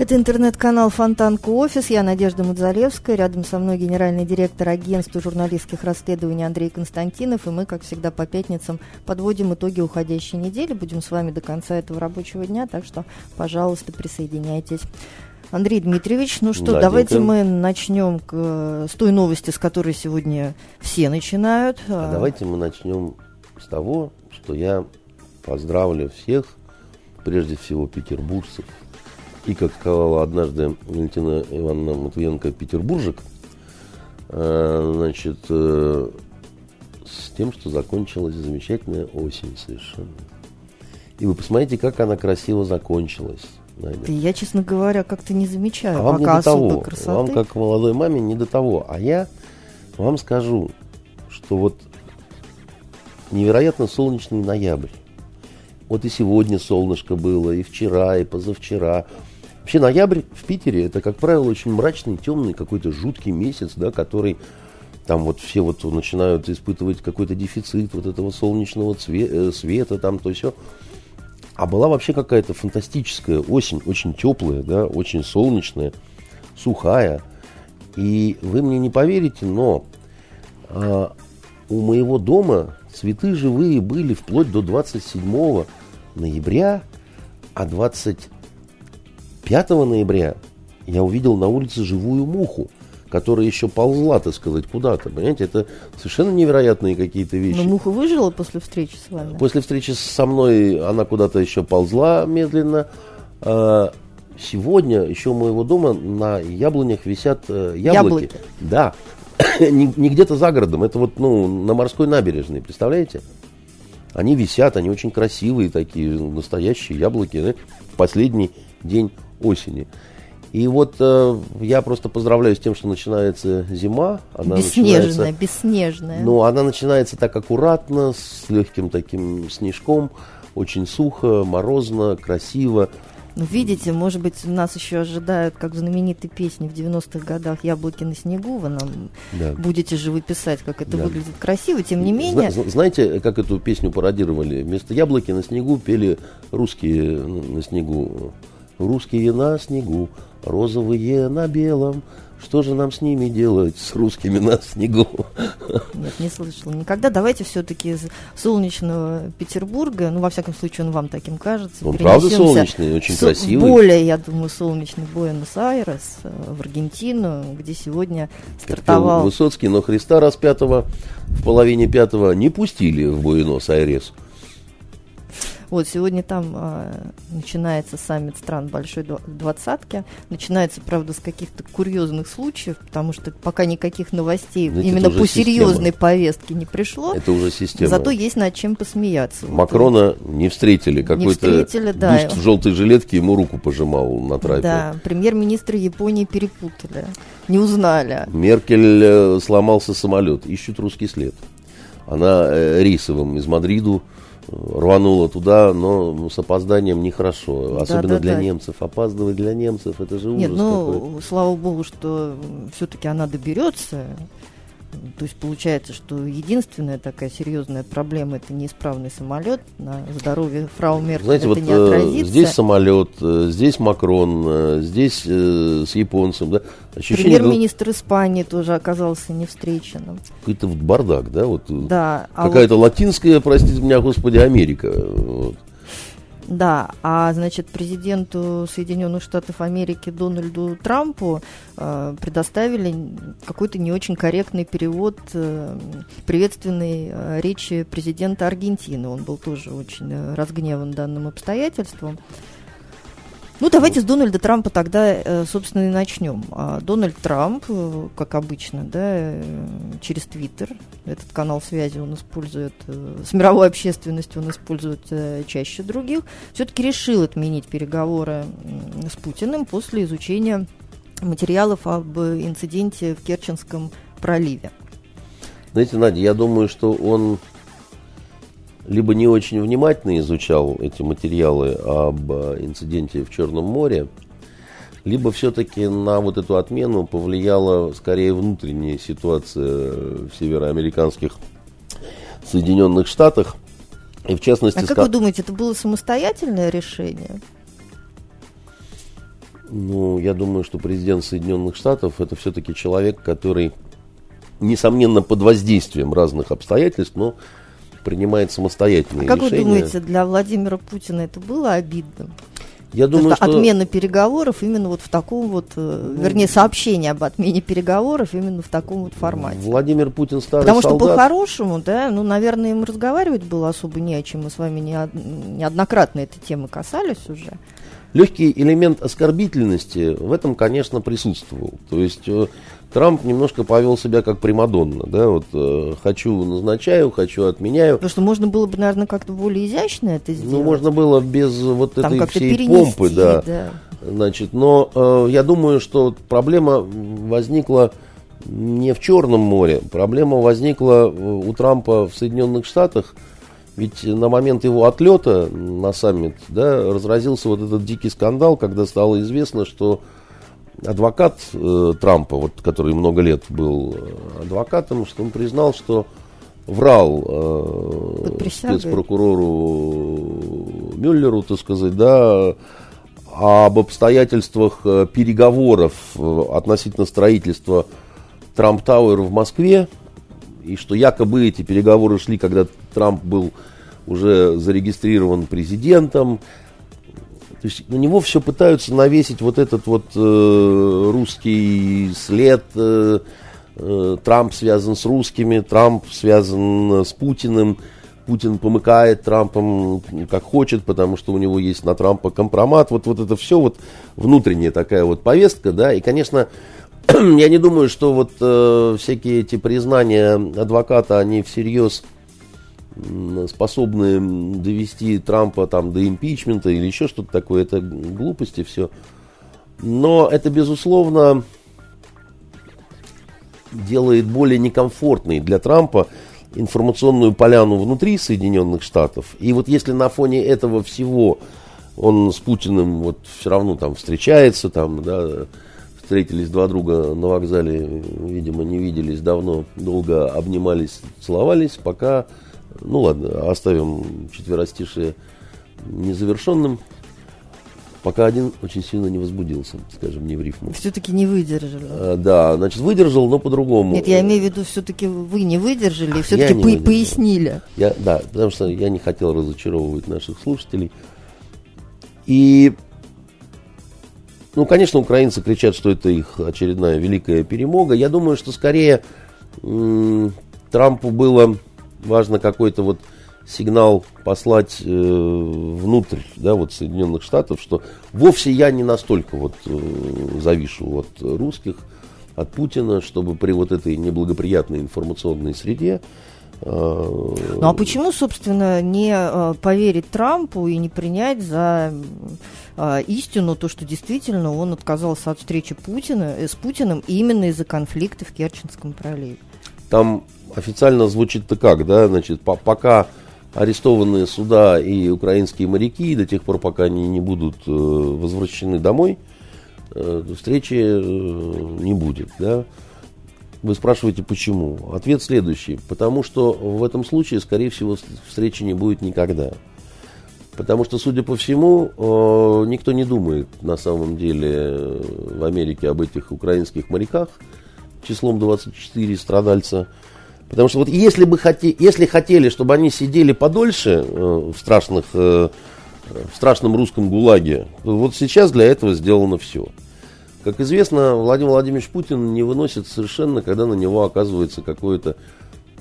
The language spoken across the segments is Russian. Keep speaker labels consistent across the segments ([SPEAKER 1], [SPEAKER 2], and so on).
[SPEAKER 1] Это интернет-канал Фонтанка Офис. Я Надежда Мудзалевская. Рядом со мной генеральный директор агентства журналистских расследований Андрей Константинов. И мы, как всегда, по пятницам подводим итоги уходящей недели. Будем с вами до конца этого рабочего дня. Так что, пожалуйста, присоединяйтесь. Андрей Дмитриевич, ну что,
[SPEAKER 2] Да,
[SPEAKER 1] давайте мы начнем к- с той новости, с которой сегодня все начинают.
[SPEAKER 2] А давайте мы начнем с того, что я поздравлю всех, прежде всего петербуржцев. И, как сказала однажды Валентина Ивановна Матвиенко, петербуржек, э, значит, э, с тем, что закончилась замечательная осень совершенно. И вы посмотрите, как она красиво закончилась.
[SPEAKER 1] Да Я, честно говоря, как-то не замечаю
[SPEAKER 2] А вам не
[SPEAKER 1] пока
[SPEAKER 2] до
[SPEAKER 1] особой
[SPEAKER 2] того.
[SPEAKER 1] красоты.
[SPEAKER 2] Вам, как молодой маме, не до того. А я вам скажу, что вот невероятно солнечный ноябрь. Вот и сегодня солнышко было, и вчера, и позавчера. Вообще ноябрь в Питере это, как правило, очень мрачный, темный, какой-то жуткий месяц, да, который там вот все вот начинают испытывать какой-то дефицит вот этого солнечного э, света, там то все. А была вообще какая-то фантастическая осень, очень теплая, да, очень солнечная, сухая. И вы мне не поверите, но а, у моего дома цветы живые были вплоть до 27 ноября, а 25 ноября я увидел на улице живую муху, которая еще ползла, так сказать, куда-то. Понимаете, это совершенно невероятные какие-то вещи.
[SPEAKER 1] Но муха выжила после встречи с вами?
[SPEAKER 2] После встречи со мной она куда-то еще ползла медленно. А, Сегодня еще у моего дома на яблонях висят э, яблоки.
[SPEAKER 1] Яблоки.
[SPEAKER 2] Да. не, не где-то за городом, это вот ну, на морской набережной, представляете? Они висят, они очень красивые такие, настоящие яблоки, да, последний день осени. И вот э, я просто поздравляю с тем, что начинается зима. Она
[SPEAKER 1] бесснежная, бесснежная.
[SPEAKER 2] ну, она начинается так аккуратно, с легким таким снежком, очень сухо, морозно, красиво.
[SPEAKER 1] Ну, видите, может быть, нас еще ожидают, как в знаменитой песне в 90-х годах «Яблоки на снегу». Вы нам
[SPEAKER 2] Да.
[SPEAKER 1] будете же выписать, как это
[SPEAKER 2] Да.
[SPEAKER 1] выглядит красиво. Тем не менее,
[SPEAKER 2] Зна- зна- знаете, как эту песню пародировали? Вместо яблоки на снегу пели русские на снегу. Русские на снегу, розовые на белом. Что же нам с ними делать, с русскими на снегу?
[SPEAKER 1] нет, не слышала никогда. Давайте все-таки из солнечного Петербурга, ну, во всяком случае, он вам таким кажется.
[SPEAKER 2] Он правда солнечный, очень
[SPEAKER 1] со-
[SPEAKER 2] красивый.
[SPEAKER 1] Более, я думаю, солнечный Буэнос-Айрес, э, в Аргентину, где сегодня стартовал
[SPEAKER 2] Высоцкий, но Христа распятого в половине пятого не пустили в Буэнос-Айрес.
[SPEAKER 1] Вот сегодня там а, начинается саммит стран Большой Два- Двадцатки. Начинается, правда, с каких-то курьезных случаев, потому что пока никаких новостей
[SPEAKER 2] Знаете,
[SPEAKER 1] именно по
[SPEAKER 2] система.
[SPEAKER 1] серьезной повестке не пришло.
[SPEAKER 2] Это уже система.
[SPEAKER 1] Зато есть над чем посмеяться. Вот
[SPEAKER 2] Макрона не встретили. Какой-то
[SPEAKER 1] встретили, да.
[SPEAKER 2] в желтой жилетке ему руку пожимал на трапе.
[SPEAKER 1] Да, премьер-министра Японии перепутали, не узнали.
[SPEAKER 2] Меркель э, сломался самолет. Ищут русский след. Она э, рейсовым из Мадриду э, рванула туда, но с опозданием нехорошо. Особенно для
[SPEAKER 1] да.
[SPEAKER 2] немцев. Опаздывать для немцев, это же ужас
[SPEAKER 1] Нет,
[SPEAKER 2] какой.
[SPEAKER 1] ну, слава богу, что все-таки она доберется. То есть получается, что единственная такая серьезная проблема это неисправный самолет. На здоровье фрау Меркель
[SPEAKER 2] Знаете,
[SPEAKER 1] это
[SPEAKER 2] вот
[SPEAKER 1] не
[SPEAKER 2] э,
[SPEAKER 1] отразится.
[SPEAKER 2] здесь самолет, э, здесь Макрон, э, здесь э, с японцем, да? Ощущение
[SPEAKER 1] Премьер-министр Испании тоже оказался не встреченным.
[SPEAKER 2] какой-то вот бардак, да? Вот,
[SPEAKER 1] Да, а
[SPEAKER 2] Какая-то латинская, простите меня, господи, Америка. Вот.
[SPEAKER 1] Да, а значит президенту Соединенных Штатов Америки Дональду Трампу э, предоставили какой-то не очень корректный перевод э, приветственной э, речи президента Аргентины. Он был тоже очень э, разгневан данным обстоятельством. Ну, давайте с Дональда Трампа тогда, э, собственно, и начнем. А Дональд Трамп, э, как обычно, да, э, через Твиттер, этот канал связи он использует, с мировой общественностью он использует чаще других, все-таки решил отменить переговоры с Путиным после изучения материалов об инциденте в Керченском проливе.
[SPEAKER 2] Знаете, Надя, я думаю, что он либо не очень внимательно изучал эти материалы об инциденте в Черном море, либо все-таки на вот эту отмену повлияла скорее внутренняя ситуация в североамериканских Соединенных Штатах. И в частности... А
[SPEAKER 1] как ска... вы думаете, это было самостоятельное решение?
[SPEAKER 2] Ну, я думаю, что президент Соединенных Штатов это все-таки человек, который, несомненно, под воздействием разных обстоятельств, но принимает самостоятельные
[SPEAKER 1] а как
[SPEAKER 2] решения.
[SPEAKER 1] Как вы думаете, для Владимира Путина это было обидно?
[SPEAKER 2] Я думаю, что...
[SPEAKER 1] Отмена переговоров именно вот в таком вот, э, ну, вернее, сообщение об отмене переговоров именно в таком вот формате.
[SPEAKER 2] Владимир Путин старый
[SPEAKER 1] Потому
[SPEAKER 2] солдат.
[SPEAKER 1] что по-хорошему, да, ну, наверное, им разговаривать было особо не о чем. Мы с вами неоднократно этой темы касались уже.
[SPEAKER 2] Легкий элемент оскорбительности в этом, конечно, присутствовал. То есть э, Трамп немножко повел себя как Примадонна, да, вот э, хочу назначаю, хочу отменяю.
[SPEAKER 1] Потому что можно было бы, наверное, как-то более изящно это ну, сделать.
[SPEAKER 2] Ну, можно было без вот Там этой всей перенести, помпы, да. да. Значит, но э, я думаю, что проблема возникла не в Черном море, проблема возникла у Трампа в Соединенных Штатах, ведь на момент его отлета на саммит, да, разразился вот этот дикий скандал, когда стало известно, что адвокат э, Трампа, вот, который много лет был э, адвокатом, что он признал, что врал э, спецпрокурору Мюллеру, так сказать, да, об обстоятельствах э, переговоров э, относительно строительства Трамп Тауэр в Москве, и что якобы эти переговоры шли, когда Трамп был уже зарегистрирован президентом, то есть на него все пытаются навесить вот этот вот э, русский след. Э, э, Трамп связан с русскими, Трамп связан с Путиным. Путин помыкает Трампом как хочет, потому что у него есть на Трампа компромат. Вот, вот это все вот внутренняя такая вот повестка, да. И, конечно, я не думаю, что вот э, всякие эти признания адвоката, они всерьез способны довести Трампа там до импичмента или еще что-то такое, это глупости все. Но это, безусловно, делает более некомфортной для Трампа информационную поляну внутри Соединенных Штатов. И вот если на фоне этого всего он с Путиным вот все равно там встречается, там, да, встретились два друга на вокзале, видимо, не виделись давно, долго обнимались, целовались, пока ну ладно, оставим четверостишие незавершенным. Пока один очень сильно не возбудился, скажем, не в рифму.
[SPEAKER 1] Все-таки не выдержали.
[SPEAKER 2] А, да, значит, выдержал, но по-другому.
[SPEAKER 1] Нет, я имею в виду, все-таки вы не выдержали, все-таки по- выдержал. пояснили.
[SPEAKER 2] Я, да, потому что я не хотел разочаровывать наших слушателей. И, ну, конечно, украинцы кричат, что это их очередная великая перемога. Я думаю, что скорее м- Трампу было важно какой-то вот сигнал послать э, внутрь, да, вот Соединенных Штатов, что вовсе я не настолько вот э, завишу от русских, от Путина, чтобы при вот этой неблагоприятной информационной среде
[SPEAKER 1] э, ну а почему, собственно, не э, поверить Трампу и не принять за э, истину то, что действительно он отказался от встречи Путина, с Путиным именно из-за конфликта в Керченском проливе?
[SPEAKER 2] Там официально звучит-то как, да, значит, по пока арестованные суда и украинские моряки, до тех пор, пока они не будут э, возвращены домой, э, встречи э, не будет, да. Вы спрашиваете, почему? Ответ следующий. Потому что в этом случае, скорее всего, встречи не будет никогда. Потому что, судя по всему, э, никто не думает на самом деле в Америке об этих украинских моряках числом 24 страдальца. Потому что вот если бы хоте, если хотели, чтобы они сидели подольше э, в страшных, э, в страшном русском ГУЛАГе, то вот сейчас для этого сделано все. Как известно, Владимир Владимирович Путин не выносит совершенно, когда на него оказывается какое-то,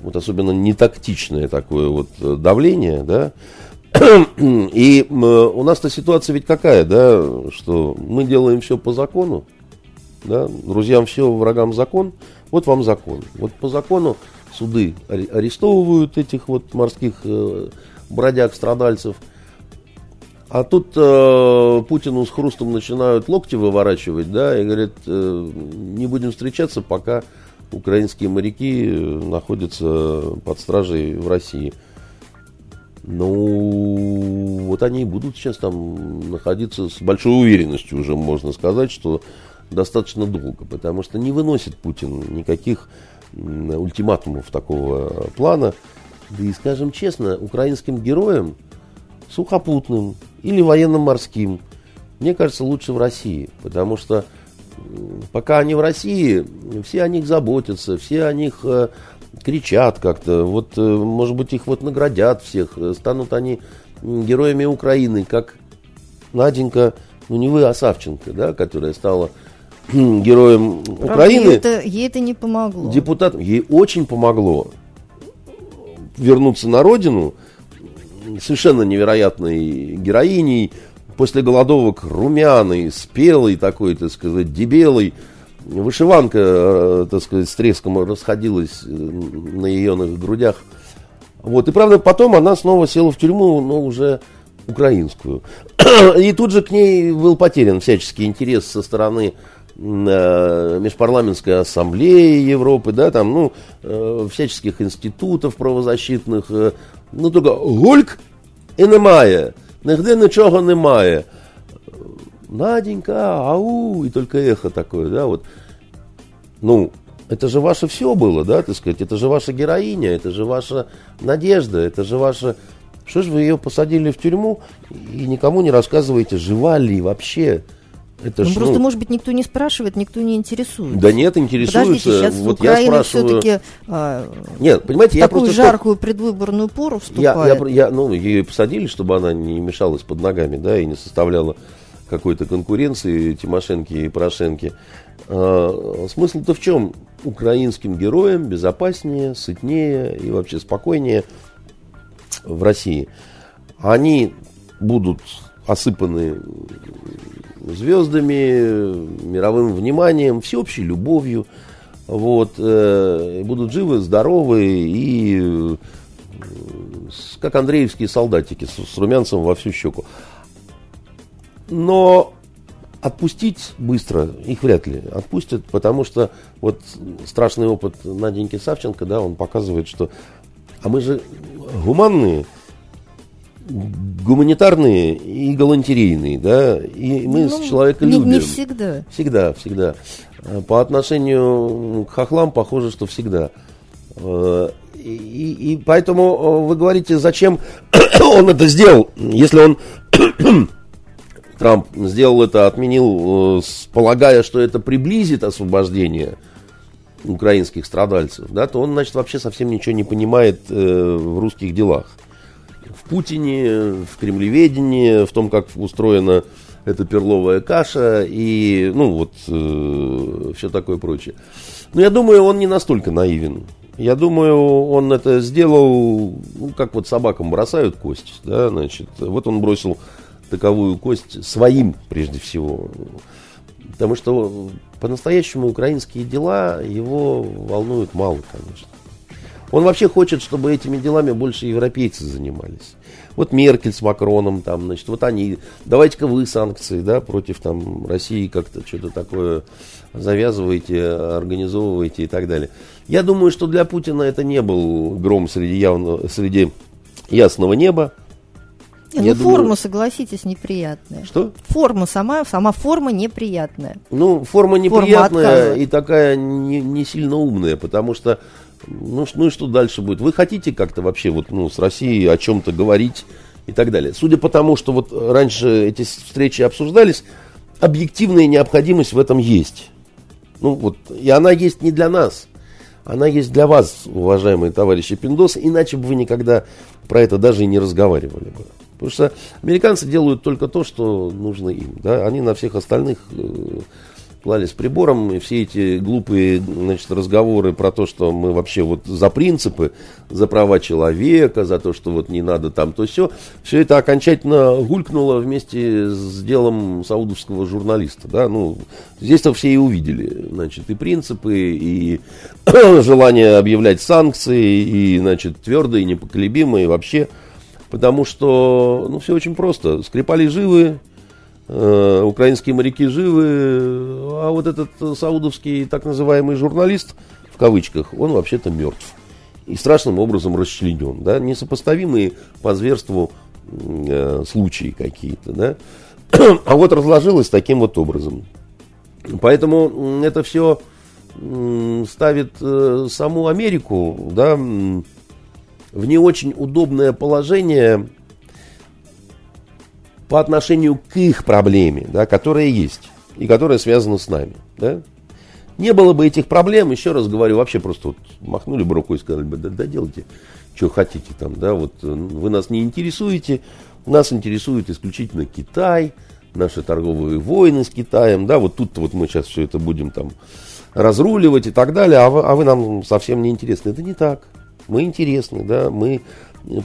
[SPEAKER 2] вот особенно нетактичное такое вот э, давление, да. И у нас-то ситуация ведь какая, да, что мы делаем все по закону, да, друзьям все, врагам закон, вот вам закон. Вот по закону суды арестовывают этих вот морских э, бродяг, страдальцев. А тут э, Путину с хрустом начинают локти выворачивать, да, и говорят, э, не будем встречаться, пока украинские моряки э, находятся под стражей в России. Ну, вот они и будут сейчас там находиться с большой уверенностью уже, можно сказать, что достаточно долго, потому что не выносит Путин никаких ультиматумов такого плана. Да и, скажем честно, украинским героям, сухопутным или военно-морским, мне кажется, лучше в России, потому что пока они в России, все о них заботятся, все о них э, кричат как-то. Вот, э, может быть, их вот наградят всех, станут они героями Украины, как Наденька, ну не вы, а Савченко, да, которая стала героем Правда, Украины. Ей
[SPEAKER 1] это, ей это не помогло.
[SPEAKER 2] Депутат, ей очень помогло вернуться на родину, совершенно невероятной героиней, после голодовок румяный, спелый такой, так сказать, дебелый. Вышиванка, э, так сказать, с треском расходилась э, на ее грудях. Вот, и правда, потом она снова села в тюрьму, но уже украинскую. И тут же к ней был потерян всяческий интерес со стороны Межпарламентской ассамблеи Европы, да, там, ну, э, всяческих институтов правозащитных. Э, ну, только гульк і немає. Нигде нічого немає. Наденька, ау, и только эхо такое, да, вот. Ну, это же ваше все было, да, так сказать, это же ваша героиня, это же ваша надежда, это же ваша... Что же вы ее посадили в тюрьму и никому не рассказываете, жива ли вообще?
[SPEAKER 1] Это ну, ж, просто, ну, может быть, никто не спрашивает, никто не интересуется.
[SPEAKER 2] Да нет, интересуется. Подождите,
[SPEAKER 1] сейчас вот Украина я спрашиваю... все-таки а,
[SPEAKER 2] нет, понимаете,
[SPEAKER 1] я такую просто жаркую что... предвыборную пору вступает.
[SPEAKER 2] Я, я, я, ну, ее посадили, чтобы она не мешалась под ногами, да, и не составляла какой-то конкуренции Тимошенки и Порошенки. А, смысл-то в чем? Украинским героям безопаснее, сытнее и вообще спокойнее в России. Они будут осыпаны звездами, мировым вниманием, всеобщей любовью. Вот, э, будут живы, здоровы и э, как андреевские солдатики с, с румянцем во всю щеку. Но отпустить быстро их вряд ли отпустят, потому что вот страшный опыт Наденьки Савченко, да, он показывает, что а мы же гуманные, гуманитарные и галантерейные, да, и мы ну, с человека не, любим.
[SPEAKER 1] Не всегда.
[SPEAKER 2] Всегда, всегда. По отношению к хохлам похоже, что всегда. Э, и, и поэтому вы говорите, зачем он это сделал, если он Трамп сделал это, отменил, э, полагая, что это приблизит освобождение украинских страдальцев, да, то он, значит, вообще совсем ничего не понимает э, в русских делах. Путине, в кремлеведении, в том, как устроена эта перловая каша и, ну, вот, э, все такое прочее. Но я думаю, он не настолько наивен. Я думаю, он это сделал, ну, как вот собакам бросают кость, да, значит, вот он бросил таковую кость своим, прежде всего. Потому что по-настоящему украинские дела его волнуют мало, конечно. Он вообще хочет, чтобы этими делами больше европейцы занимались. Вот Меркель с Макроном там, значит, вот они, давайте-ка вы санкции, да, против там России как-то что-то такое завязываете, организовываете и так далее. Я думаю, что для Путина это не был гром среди, явного, среди ясного неба.
[SPEAKER 1] Не, ну, думаю... форма, согласитесь, неприятная.
[SPEAKER 2] Что?
[SPEAKER 1] Форма сама, сама форма неприятная.
[SPEAKER 2] Ну, форма неприятная форма и такая не, не сильно умная, потому что, ну, ну и что дальше будет? Вы хотите как-то вообще вот, ну, с Россией о чем-то говорить и так далее? Судя по тому, что вот раньше эти встречи обсуждались, объективная необходимость в этом есть. Ну, вот, и она есть не для нас. Она есть для вас, уважаемые товарищи Пиндосы, иначе бы вы никогда про это даже и не разговаривали бы. Потому что американцы делают только то, что нужно им. Да? Они на всех остальных клали с прибором, и все эти глупые значит, разговоры про то, что мы вообще вот за принципы, за права человека, за то, что вот не надо там то все, все это окончательно гулькнуло вместе с делом саудовского журналиста. Да? Ну, здесь-то все и увидели, значит, и принципы, и желание объявлять санкции, и, значит, твердые, непоколебимые, вообще Потому что, ну, все очень просто. Скрипали живы, украинские моряки живы, а вот этот саудовский так называемый журналист, в кавычках, он вообще-то мертв. И страшным образом расчленен. Да? Несопоставимые по зверству э, случаи какие-то. Да? а вот разложилось таким вот образом. Поэтому это все ставит э, саму Америку да, в не очень удобное положение по отношению к их проблеме, да, которая есть и которая связана с нами. Да? Не было бы этих проблем, еще раз говорю, вообще просто вот махнули бы рукой и сказали бы, да, да делайте, что хотите там, да, вот э, вы нас не интересуете, нас интересует исключительно Китай, наши торговые войны с Китаем, да, вот тут вот мы сейчас все это будем там разруливать и так далее, а вы, а вы нам совсем не интересны. Это не так. Мы интересны, да, мы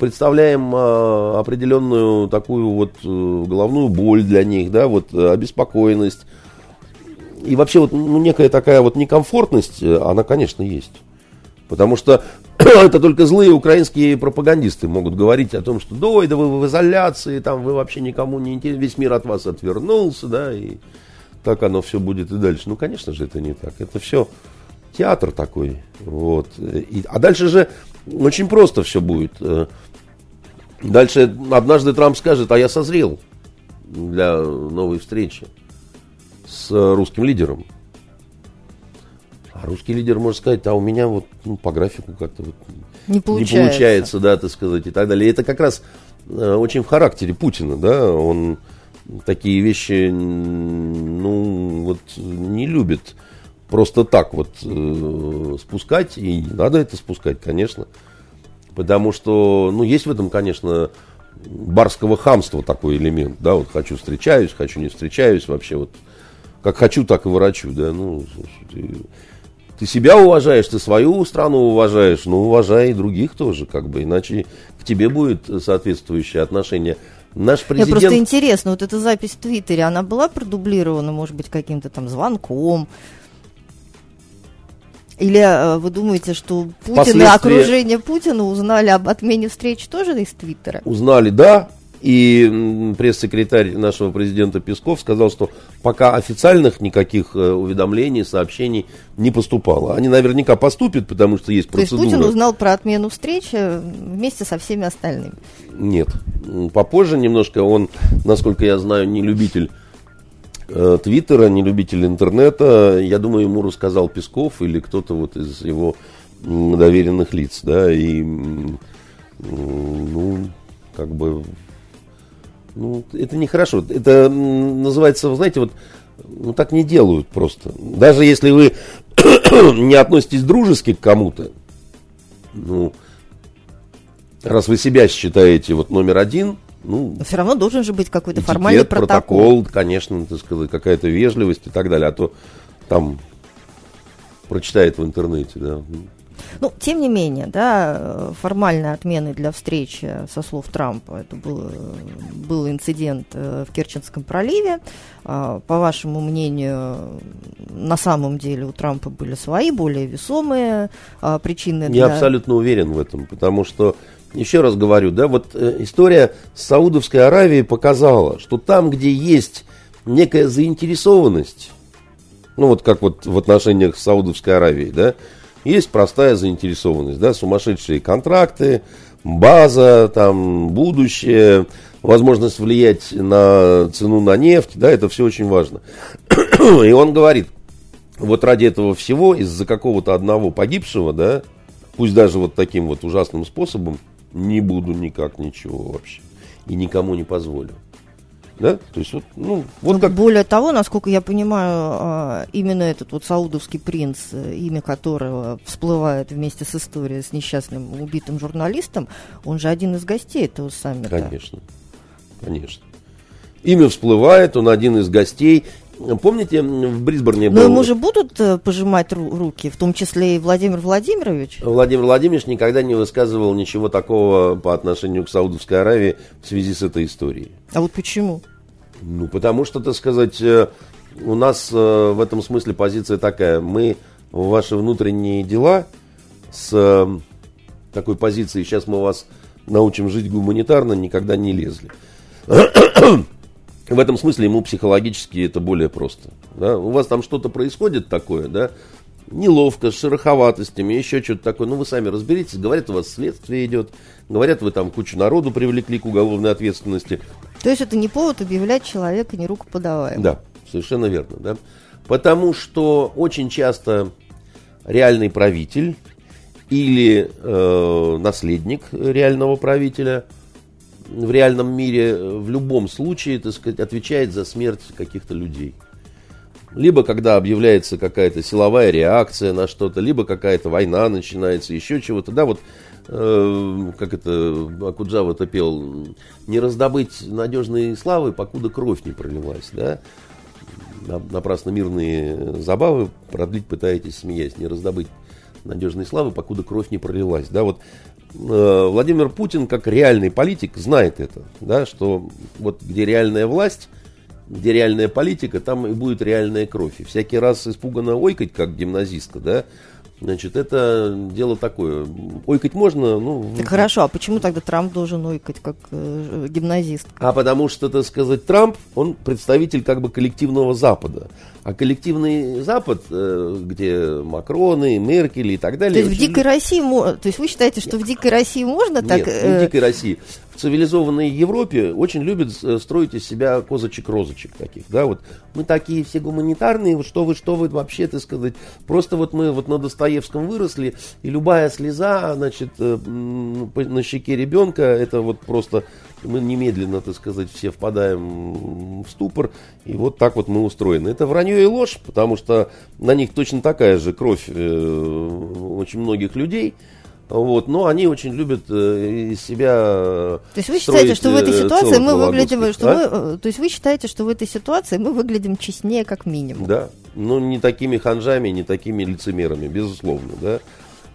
[SPEAKER 2] представляем а, определенную такую вот э, головную боль для них, да, вот э, обеспокоенность. И вообще вот ну, некая такая вот некомфортность, э, она, конечно, есть. Потому что это только злые украинские пропагандисты могут говорить о том, что да, да вы в изоляции, там вы вообще никому не интересны, весь мир от вас отвернулся, да, и так оно все будет и дальше. Ну, конечно же, это не так. Это все театр такой. Вот. И, а дальше же очень просто все будет. Дальше однажды Трамп скажет, а я созрел для новой встречи с русским лидером. А русский лидер может сказать, а у меня вот ну, по графику как-то вот
[SPEAKER 1] не получается.
[SPEAKER 2] не получается, да, так сказать, и так далее. И это как раз э, очень в характере Путина, да, он такие вещи, ну, вот не любит просто так вот э, спускать, и не надо это спускать, конечно, потому что, ну, есть в этом, конечно, барского хамства такой элемент, да, вот хочу встречаюсь, хочу не встречаюсь, вообще вот как хочу, так и ворочу, да, ну, слушай, ты себя уважаешь, ты свою страну уважаешь, ну, уважай и других тоже, как бы, иначе к тебе будет соответствующее отношение. Наш президент...
[SPEAKER 1] Мне просто интересно, вот эта запись в Твиттере, она была продублирована, может быть, каким-то там звонком? Или э, вы думаете, что Путин Последствия... и окружение Путина узнали об отмене встреч тоже из Твиттера?
[SPEAKER 2] Узнали, да, и пресс-секретарь нашего президента Песков сказал, что пока официальных никаких э, уведомлений, сообщений не поступало. Они наверняка поступят, потому что есть процедура.
[SPEAKER 1] То есть Путин узнал про отмену встречи вместе со всеми остальными?
[SPEAKER 2] Нет. Попозже немножко он, насколько я знаю, не любитель э, Твиттера, не любитель интернета. Я думаю, ему рассказал Песков или кто-то вот из его доверенных лиц, да, и ну, как бы ну, это нехорошо. Это называется, вы знаете, вот ну, так не делают просто. Даже если вы не относитесь дружески к кому-то, ну, раз вы себя считаете вот номер один, ну,
[SPEAKER 1] Но все равно должен же быть какой-то формальный протокол.
[SPEAKER 2] протокол. Конечно, так сказать, какая-то вежливость и так далее. А то там прочитает в интернете, да.
[SPEAKER 1] Ну, тем не менее, да, формальной отмены для встречи, со слов Трампа, это был, был инцидент э, в Керченском проливе. А, по вашему мнению, на самом деле у Трампа были свои более весомые а, причины?
[SPEAKER 2] Для... Я абсолютно уверен в этом, потому что еще раз говорю, да, вот э, история с Саудовской Аравией показала, что там, где есть некая заинтересованность, ну вот как вот в отношениях с Саудовской Аравией, да, есть простая заинтересованность, да, сумасшедшие контракты, база, там, будущее, возможность влиять на цену на нефть, да, это все очень важно. И он говорит, вот ради этого всего, из-за какого-то одного погибшего, да, пусть даже вот таким вот ужасным способом, не буду никак ничего вообще. И никому не позволю. Да? То есть вот, ну, вот
[SPEAKER 1] ну, как... Более того, насколько я понимаю, а, именно этот вот саудовский принц, имя которого всплывает вместе с историей с несчастным убитым журналистом, он же один из гостей этого саммита.
[SPEAKER 2] Конечно, конечно. Имя всплывает, он один из гостей. Помните, в Брисборне
[SPEAKER 1] был... Но ему же будут э, пожимать ру- руки, в том числе и Владимир Владимирович?
[SPEAKER 2] Владимир Владимирович никогда не высказывал ничего такого по отношению к Саудовской Аравии в связи с этой историей.
[SPEAKER 1] А вот почему?
[SPEAKER 2] Ну, потому что, так сказать, э, у нас э, в этом смысле позиция такая. Мы в ваши внутренние дела с такой позиции, сейчас мы вас научим жить гуманитарно, никогда не лезли. В этом смысле ему психологически это более просто. Да? У вас там что-то происходит такое, да, неловко, с шероховатостями, еще что-то такое. Ну, вы сами разберитесь. Говорят, у вас следствие идет. Говорят, вы там кучу народу привлекли к уголовной ответственности.
[SPEAKER 1] То есть это не повод объявлять человека не руку подаваем.
[SPEAKER 2] Да, совершенно верно. Да? Потому что очень часто реальный правитель или э, наследник реального правителя в реальном мире в любом случае, так сказать, отвечает за смерть каких-то людей. Либо когда объявляется какая-то силовая реакция на что-то, либо какая-то война начинается, еще чего-то. Да, вот э, как это Акуджава-то пел, не раздобыть надежные славы, покуда кровь не пролилась, да. Напрасно мирные забавы продлить пытаетесь, смеясь, не раздобыть надежной славы, покуда кровь не пролилась. Да, вот э, Владимир Путин, как реальный политик, знает это, да, что вот где реальная власть, где реальная политика, там и будет реальная кровь. И всякий раз испуганно ойкать, как гимназистка, да, Значит, это дело такое. Ойкать можно, ну...
[SPEAKER 1] Так хорошо, а почему тогда Трамп должен ойкать как э, гимназист?
[SPEAKER 2] А потому что, так сказать, Трамп, он представитель как бы коллективного Запада. А коллективный Запад, э, где Макроны, Меркель и так далее...
[SPEAKER 1] То есть в дикой России... То есть вы считаете, что в дикой России можно так...
[SPEAKER 2] Нет, не в э, дикой России. В цивилизованной Европе очень любят э, строить из себя козочек-розочек таких, да, вот. Мы такие все гуманитарные, что вы, что вы вообще, так сказать, просто вот мы вот на Достоевском выросли, и любая слеза, значит, на щеке ребенка, это вот просто мы немедленно, так сказать, все впадаем в ступор, и вот так вот мы устроены. Это вранье и ложь, потому что на них точно такая же кровь э, очень многих людей. Вот, но они очень любят э, из себя. То
[SPEAKER 1] есть вы считаете, что в этой э, ситуации мы выглядим, что а? мы, то есть вы считаете, что в этой ситуации мы выглядим честнее как минимум?
[SPEAKER 2] Да, ну не такими ханжами, не такими лицемерами, безусловно, да.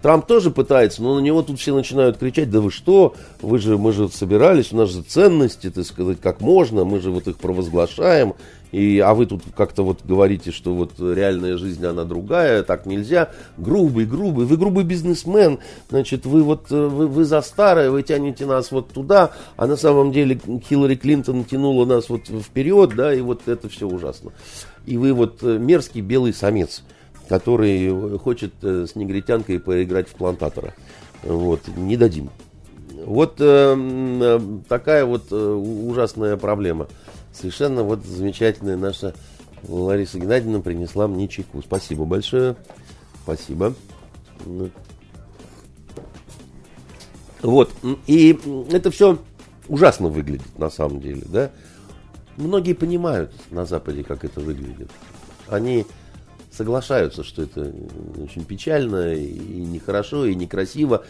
[SPEAKER 2] Трамп тоже пытается, но на него тут все начинают кричать, да вы что, вы же, мы же собирались, у нас же ценности, так сказать, как можно, мы же вот их провозглашаем, и, а вы тут как-то вот говорите, что вот реальная жизнь, она другая, так нельзя. Грубый, грубый, вы грубый бизнесмен, значит, вы вот, э, вы, вы за старое, вы тянете нас вот туда, а на самом деле Хиллари Клинтон тянула нас вот вперед, да, и вот это все ужасно. И вы вот э, мерзкий белый самец который хочет э, с негритянкой поиграть в плантатора. Вот, не дадим. Вот э, э, такая вот э, ужасная проблема. Совершенно вот замечательная наша Лариса Геннадьевна принесла мне чайку. Спасибо большое. Спасибо. Вот. И это все ужасно выглядит на самом деле, да. Многие понимают на Западе, как это выглядит. Они соглашаются, что это очень печально и нехорошо, и некрасиво.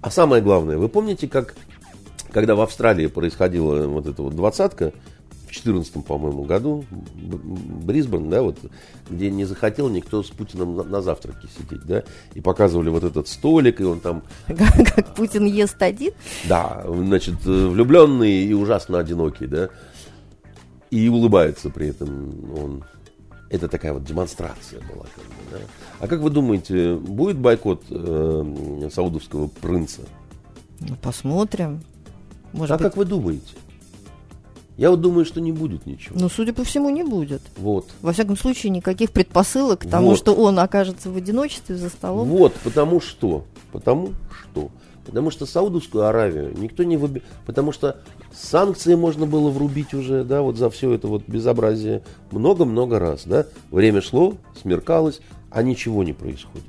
[SPEAKER 2] А самое главное, вы помните, как когда в Австралии происходила вот эта вот двадцатка, в 2014, по-моему, году, Брисбен, да, вот, где не захотел никто с Путиным на, на завтраке сидеть, да, и показывали вот этот столик, и он там...
[SPEAKER 1] Как Путин ест один?
[SPEAKER 2] Да, значит, влюбленный и ужасно одинокий, да, и улыбается при этом он это такая вот демонстрация была. Как бы, да? А как вы думаете, будет бойкот э, саудовского принца?
[SPEAKER 1] Ну, посмотрим.
[SPEAKER 2] Может а быть... как вы думаете? Я вот думаю, что не будет ничего.
[SPEAKER 1] Ну, судя по всему, не будет.
[SPEAKER 2] Вот.
[SPEAKER 1] Во всяком случае, никаких предпосылок к тому, вот. что он окажется в одиночестве за столом.
[SPEAKER 2] Вот, потому что. Потому что. Потому что Саудовскую Аравию никто не выбирает. Потому что санкции можно было врубить уже, да, вот за все это вот безобразие много-много раз, да. Время шло, смеркалось, а ничего не происходит.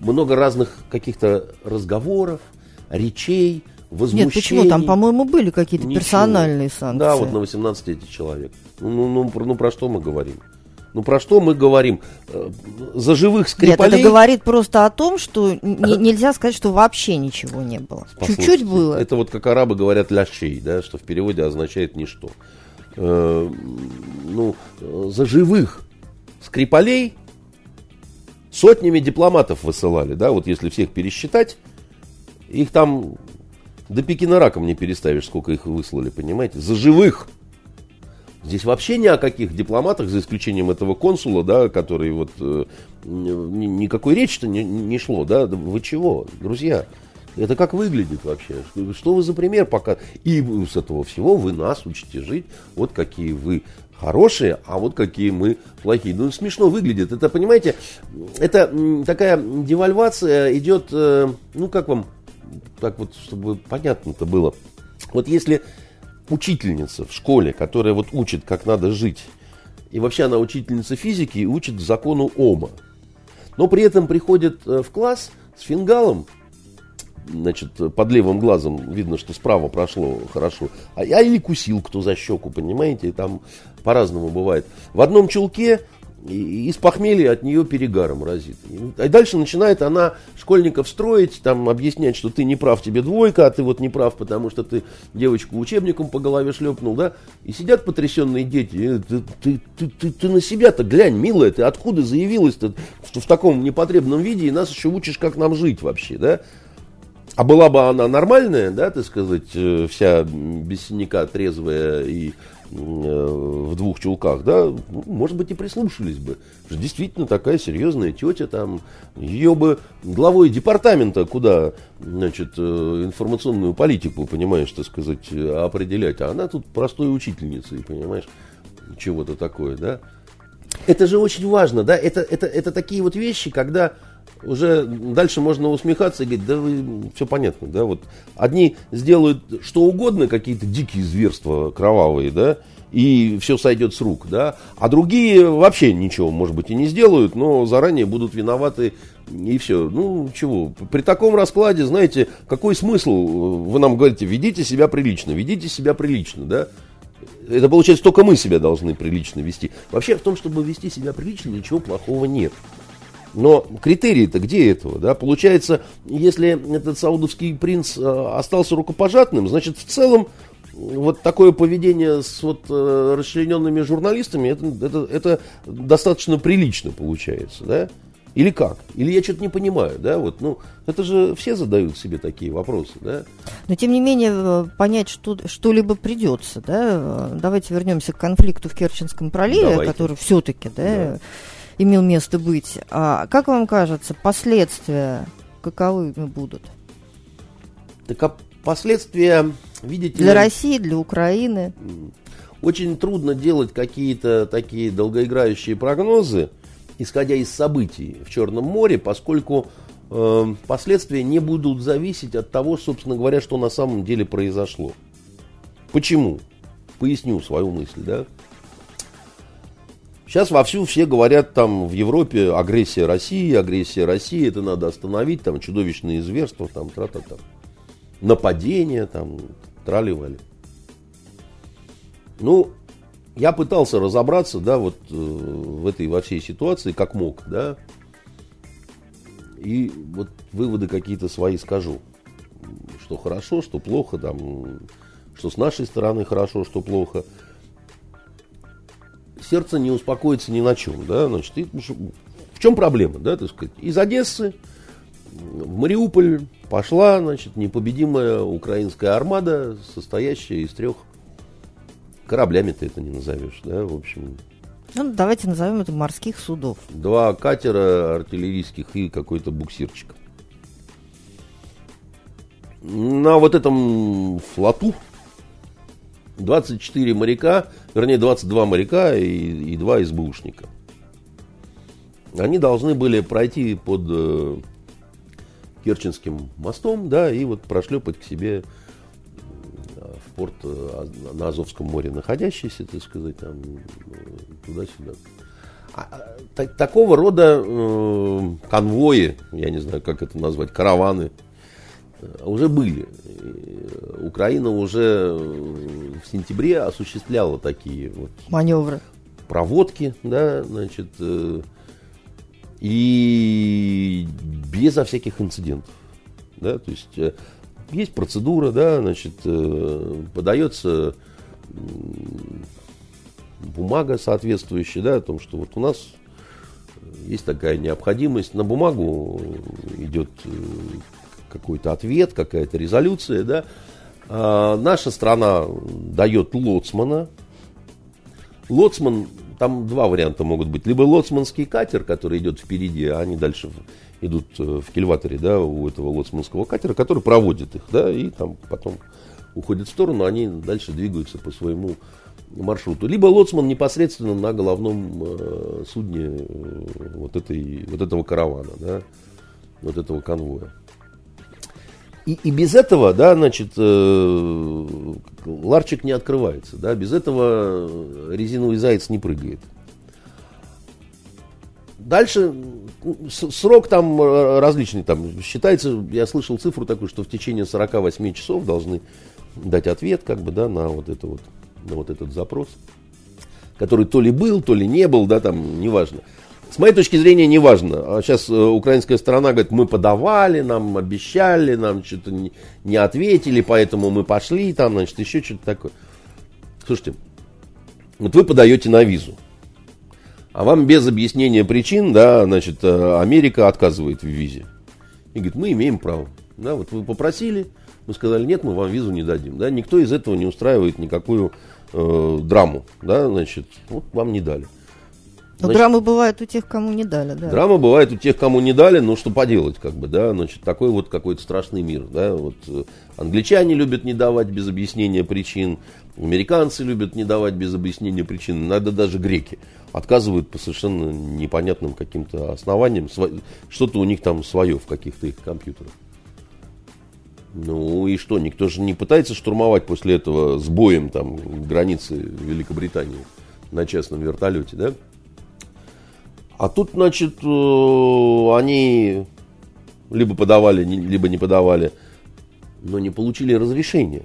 [SPEAKER 2] Много разных каких-то разговоров, речей, возмущений. Нет, почему?
[SPEAKER 1] Там, по-моему, были какие-то персональные санкции.
[SPEAKER 2] Да, вот на 18 эти человек. Ну, ну, ну, ну, про что мы говорим? Ну про что мы говорим? Э, за живых скрипалей?
[SPEAKER 1] Нет, это говорит просто о том, что не, нельзя сказать, что вообще ничего не было. Чуть-чуть было.
[SPEAKER 2] Это вот как арабы говорят лящей, да, что в переводе означает ничто. Э, ну, за живых скрипалей сотнями дипломатов высылали, да, вот если всех пересчитать, их там до Пекина раком не переставишь, сколько их выслали, понимаете, за живых. Здесь вообще ни о каких дипломатах, за исключением этого консула, да, который вот э, никакой речи-то не, не шло, да, вы чего, друзья? Это как выглядит вообще? Что, что вы за пример пока? И с этого всего вы нас учите жить. Вот какие вы хорошие, а вот какие мы плохие. Ну, смешно выглядит. Это, понимаете, это такая девальвация идет, э, ну, как вам, так вот, чтобы понятно-то было. Вот если учительница в школе, которая вот учит, как надо жить, и вообще она учительница физики и учит закону Ома, но при этом приходит э, в класс с фингалом, значит, под левым глазом видно, что справа прошло хорошо, а я или кусил кто за щеку, понимаете, там по-разному бывает. В одном чулке и из похмелья от нее перегаром разит. И дальше начинает она школьников строить, там объяснять, что ты не прав, тебе двойка, а ты вот не прав, потому что ты девочку учебником по голове шлепнул, да? И сидят потрясенные дети. «Э, ты, ты, ты, ты, ты на себя-то глянь, милая, ты откуда заявилась-то в, в таком непотребном виде, и нас еще учишь, как нам жить вообще, да? А была бы она нормальная, да, так сказать, э, вся без синяка, трезвая и в двух чулках, да, ну, может быть, и прислушались бы. Действительно, такая серьезная тетя там, ее бы главой департамента, куда, значит, э, информационную политику, понимаешь, так сказать, определять, а она тут простой учительницей, понимаешь, чего-то такое, да. Это же очень важно, да, это, это, это такие вот вещи, когда уже дальше можно усмехаться и говорить, да вы, все понятно, да, вот одни сделают что угодно, какие-то дикие зверства кровавые, да, и все сойдет с рук, да, а другие вообще ничего, может быть, и не сделают, но заранее будут виноваты и все. Ну, чего, при таком раскладе, знаете, какой смысл, вы нам говорите, ведите себя прилично, ведите себя прилично, да, это получается только мы себя должны прилично вести. Вообще в том, чтобы вести себя прилично, ничего плохого нет. Но критерии-то где этого? Да? Получается, если этот саудовский принц э, остался рукопожатным, значит, в целом вот такое поведение с вот э, расчлененными журналистами, это, это, это достаточно прилично получается, да? Или как? Или я что-то не понимаю, да? Вот, ну, это же все задают себе такие вопросы, да?
[SPEAKER 1] Но тем не менее э, понять что, что-либо придется, да? Давайте вернемся к конфликту в Керченском проливе, Давайте. который все-таки, да, да имел место быть. А как вам кажется, последствия каковыми будут?
[SPEAKER 2] Так а последствия, видите...
[SPEAKER 1] Для России, для Украины?
[SPEAKER 2] Очень трудно делать какие-то такие долгоиграющие прогнозы, исходя из событий в Черном море, поскольку э, последствия не будут зависеть от того, собственно говоря, что на самом деле произошло. Почему? Поясню свою мысль, да. Сейчас вовсю все говорят там в Европе агрессия России, агрессия России, это надо остановить, там чудовищные зверства, там тра-та-та. Нападения, там, траливали. Ну, я пытался разобраться, да, вот э, в этой во всей ситуации, как мог, да. И вот выводы какие-то свои скажу. Что хорошо, что плохо, там, что с нашей стороны хорошо, что плохо – сердце не успокоится ни на чем, да, значит, и, в чем проблема, да, так сказать, из Одессы в Мариуполь пошла, значит, непобедимая украинская армада, состоящая из трех кораблями ты это не назовешь, да, в общем.
[SPEAKER 1] Ну, давайте назовем это морских судов.
[SPEAKER 2] Два катера артиллерийских и какой-то буксирчик. На вот этом флоту 24 моряка, вернее 22 моряка и, и 2 СБУшника. Они должны были пройти под э, Керченским мостом, да, и вот прошлепать к себе э, в порт э, на Азовском море находящийся, так сказать, там э, туда-сюда. А, а, так, такого рода э, конвои, я не знаю, как это назвать, караваны, уже были. Украина уже в сентябре осуществляла такие вот
[SPEAKER 1] маневры,
[SPEAKER 2] проводки, да, значит, э, и безо всяких инцидентов, да, то есть э, есть процедура, да, значит, э, подается бумага соответствующая, да, о том, что вот у нас есть такая необходимость, на бумагу идет какой-то ответ, какая-то резолюция, да. А, наша страна дает лоцмана. Лоцман там два варианта могут быть. Либо лоцманский катер, который идет впереди, а они дальше идут э, в кильваторе, да, у этого лоцманского катера, который проводит их, да, и там потом уходит в сторону, они дальше двигаются по своему маршруту. Либо лоцман непосредственно на головном э, судне э, вот, этой, вот этого каравана, да, вот этого конвоя. И, и без этого, да, значит, э, ларчик не открывается, да, без этого резиновый заяц не прыгает. Дальше срок там э, различный, там считается, я слышал цифру такую, что в течение 48 часов должны дать ответ, как бы, да, на вот это вот, на вот этот запрос, который то ли был, то ли не был, да, там, неважно. С моей точки зрения, не важно. А сейчас э, украинская сторона говорит, мы подавали, нам обещали, нам что-то не, не ответили, поэтому мы пошли, там, значит, еще что-то такое. Слушайте, вот вы подаете на визу, а вам без объяснения причин, да, значит, э, Америка отказывает в визе. И говорит, мы имеем право. Да, вот вы попросили, мы сказали, нет, мы вам визу не дадим. Да, никто из этого не устраивает никакую э, драму. Да, значит, вот вам не дали.
[SPEAKER 1] Но драмы бывают у тех, кому не дали, да.
[SPEAKER 2] Драма бывает у тех, кому не дали, ну что поделать, как бы, да, значит, такой вот какой-то страшный мир, да, вот э, англичане любят не давать без объяснения причин, американцы любят не давать без объяснения причин, иногда даже греки отказывают по совершенно непонятным каким-то основаниям, что-то у них там свое в каких-то их компьютерах. Ну и что, никто же не пытается штурмовать после этого с боем там границы Великобритании на частном вертолете, да? А тут, значит, э, они либо подавали, либо не подавали, но не получили разрешения.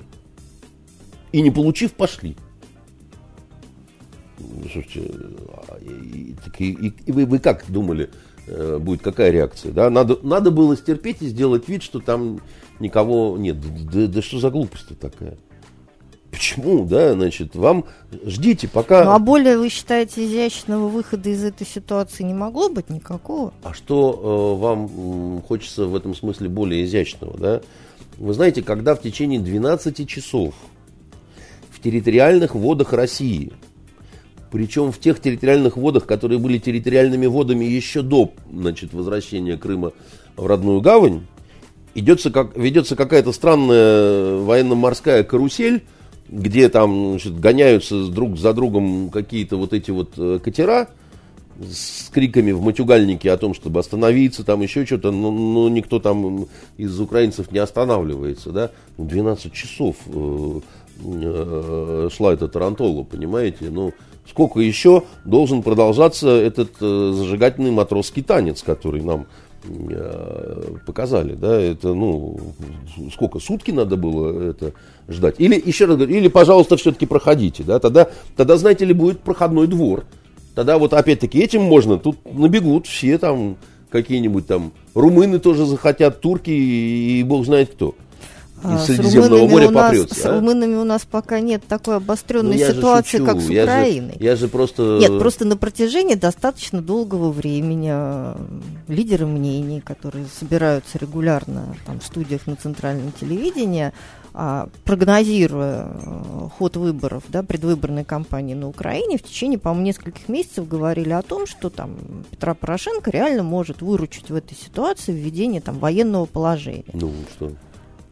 [SPEAKER 2] И не получив, пошли. Слушайте, а, и, и, и вы, вы как думали, э, будет какая реакция? Да? Надо, надо было стерпеть и сделать вид, что там никого нет. Да, да что за глупость такая? Почему, да, значит, вам ждите, пока...
[SPEAKER 1] Ну, а более, вы считаете, изящного выхода из этой ситуации не могло быть никакого?
[SPEAKER 2] А что э, вам хочется в этом смысле более изящного, да? Вы знаете, когда в течение 12 часов в территориальных водах России, причем в тех территориальных водах, которые были территориальными водами еще до, значит, возвращения Крыма в родную гавань, идется как, ведется какая-то странная военно-морская карусель, где там значит, гоняются друг за другом какие-то вот эти вот э, катера с криками в матюгальнике о том, чтобы остановиться, там еще что-то, но, но никто там из украинцев не останавливается, да, 12 часов э, э, шла эта тарантола, понимаете, ну, сколько еще должен продолжаться этот э, зажигательный матросский танец, который нам показали, да, это, ну, сколько, сутки надо было это ждать. Или, еще раз говорю, или, пожалуйста, все-таки проходите, да, тогда, тогда, знаете ли, будет проходной двор. Тогда вот, опять-таки, этим можно, тут набегут все там, какие-нибудь там, румыны тоже захотят, турки и, и бог знает кто
[SPEAKER 1] из а, Средиземного моря попрется. С а? румынами у нас пока нет такой обостренной ну, ситуации, как с я Украиной.
[SPEAKER 2] Же, я же просто...
[SPEAKER 1] Нет, просто на протяжении достаточно долгого времени э, лидеры мнений, которые собираются регулярно там, в студиях на центральном телевидении, а, прогнозируя ход выборов, да, предвыборной кампании на Украине, в течение, по-моему, нескольких месяцев говорили о том, что там Петра Порошенко реально может выручить в этой ситуации введение там военного положения.
[SPEAKER 2] Ну, что?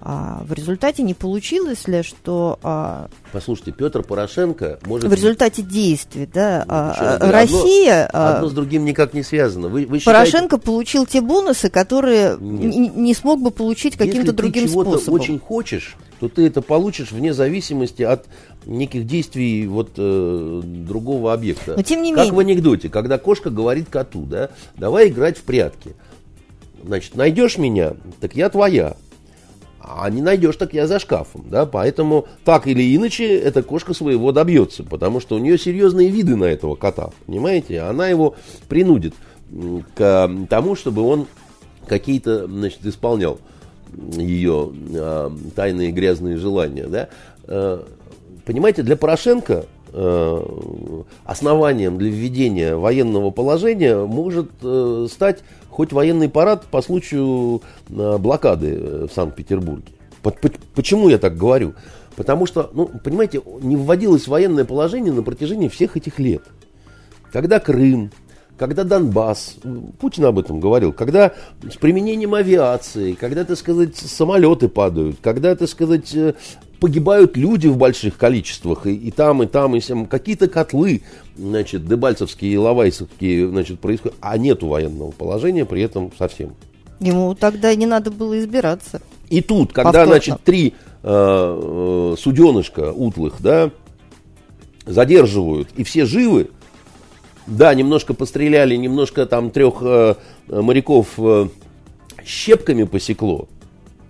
[SPEAKER 1] А, в результате не получилось ли, что... А,
[SPEAKER 2] Послушайте, Петр Порошенко может...
[SPEAKER 1] В результате действий, да, ну, а, Россия...
[SPEAKER 2] Одно, а, одно с другим никак не связано. Вы, вы
[SPEAKER 1] Порошенко получил те бонусы, которые не, не смог бы получить каким-то другим
[SPEAKER 2] способом.
[SPEAKER 1] Если ты
[SPEAKER 2] очень хочешь, то ты это получишь вне зависимости от неких действий вот э, другого объекта.
[SPEAKER 1] Но тем не
[SPEAKER 2] как
[SPEAKER 1] менее...
[SPEAKER 2] в анекдоте, когда кошка говорит коту, да, давай играть в прятки. Значит, найдешь меня, так я твоя а не найдешь, так я за шкафом, да, поэтому так или иначе эта кошка своего добьется, потому что у нее серьезные виды на этого кота, понимаете, она его принудит к тому, чтобы он какие-то, значит, исполнял ее э, тайные грязные желания, да, э, понимаете, для Порошенко э, основанием для введения военного положения может э, стать хоть военный парад по случаю э, блокады э, в Санкт-Петербурге. Почему я так говорю? Потому что, ну, понимаете, не вводилось военное положение на протяжении всех этих лет. когда Крым, когда Донбасс, Путин об этом говорил, когда с применением авиации, когда, так сказать, самолеты падают, когда, так сказать, э, погибают люди в больших количествах, и, и там, и там, и сям, какие-то котлы, значит, дебальцевские и лавайцевские, значит, происходят, а нету военного положения при этом совсем.
[SPEAKER 1] Ему тогда не надо было избираться.
[SPEAKER 2] И тут, когда, Повторно. значит, три э, э, суденышка утлых, да, задерживают, и все живы, да, немножко постреляли, немножко там трех э, моряков э, щепками посекло.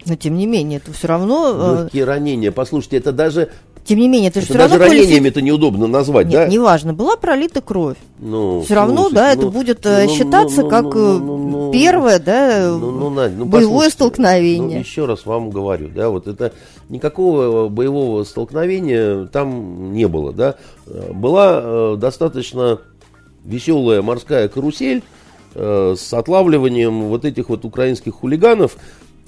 [SPEAKER 1] Но тем не менее, это все равно...
[SPEAKER 2] Э... Легкие ранения. Послушайте, это даже
[SPEAKER 1] тем не менее, это, это
[SPEAKER 2] же даже равно ранениями это неудобно назвать,
[SPEAKER 1] Нет,
[SPEAKER 2] да?
[SPEAKER 1] неважно, была пролита кровь. Ну, все равно, слушайте, да, ну, это будет ну, ну считаться ну, как ну, ну, ну, первое, да, ну, ну, Надь, ну, боевое столкновение.
[SPEAKER 2] Ну, еще раз вам говорю, да, вот это никакого боевого столкновения там не было, да. Была э, достаточно веселая морская карусель э, с отлавливанием вот этих вот украинских хулиганов,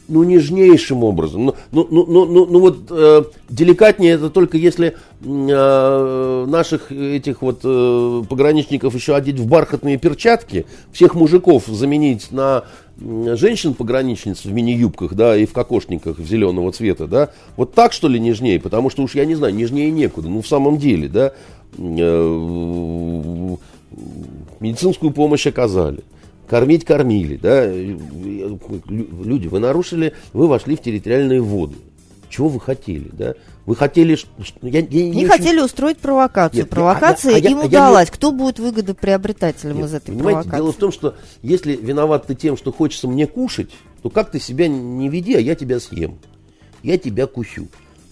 [SPEAKER 2] ну, нежнейшим образом. Ну, ну, ну, ну, ну, ну вот э, деликатнее это только если э, наших этих вот э, пограничников еще одеть в бархатные перчатки, всех мужиков заменить на женщин-пограничниц в мини-юбках, да, и в кокошниках зеленого цвета, да, вот так, что ли, нежнее, потому что уж, я не знаю, нежнее некуда, ну, в самом деле, да, э, медицинскую помощь оказали кормить кормили, да, люди, вы нарушили, вы вошли в территориальные воды. Чего вы хотели, да? Вы хотели,
[SPEAKER 1] я, я не, не хотели устроить провокацию. Нет, Провокация а я, а им а удалась. Я, Кто будет выгодоприобретателем нет, из этой понимаете, провокации?
[SPEAKER 2] Дело в том, что если виноват ты тем, что хочется мне кушать, то как ты себя не веди, а я тебя съем. Я тебя кусю.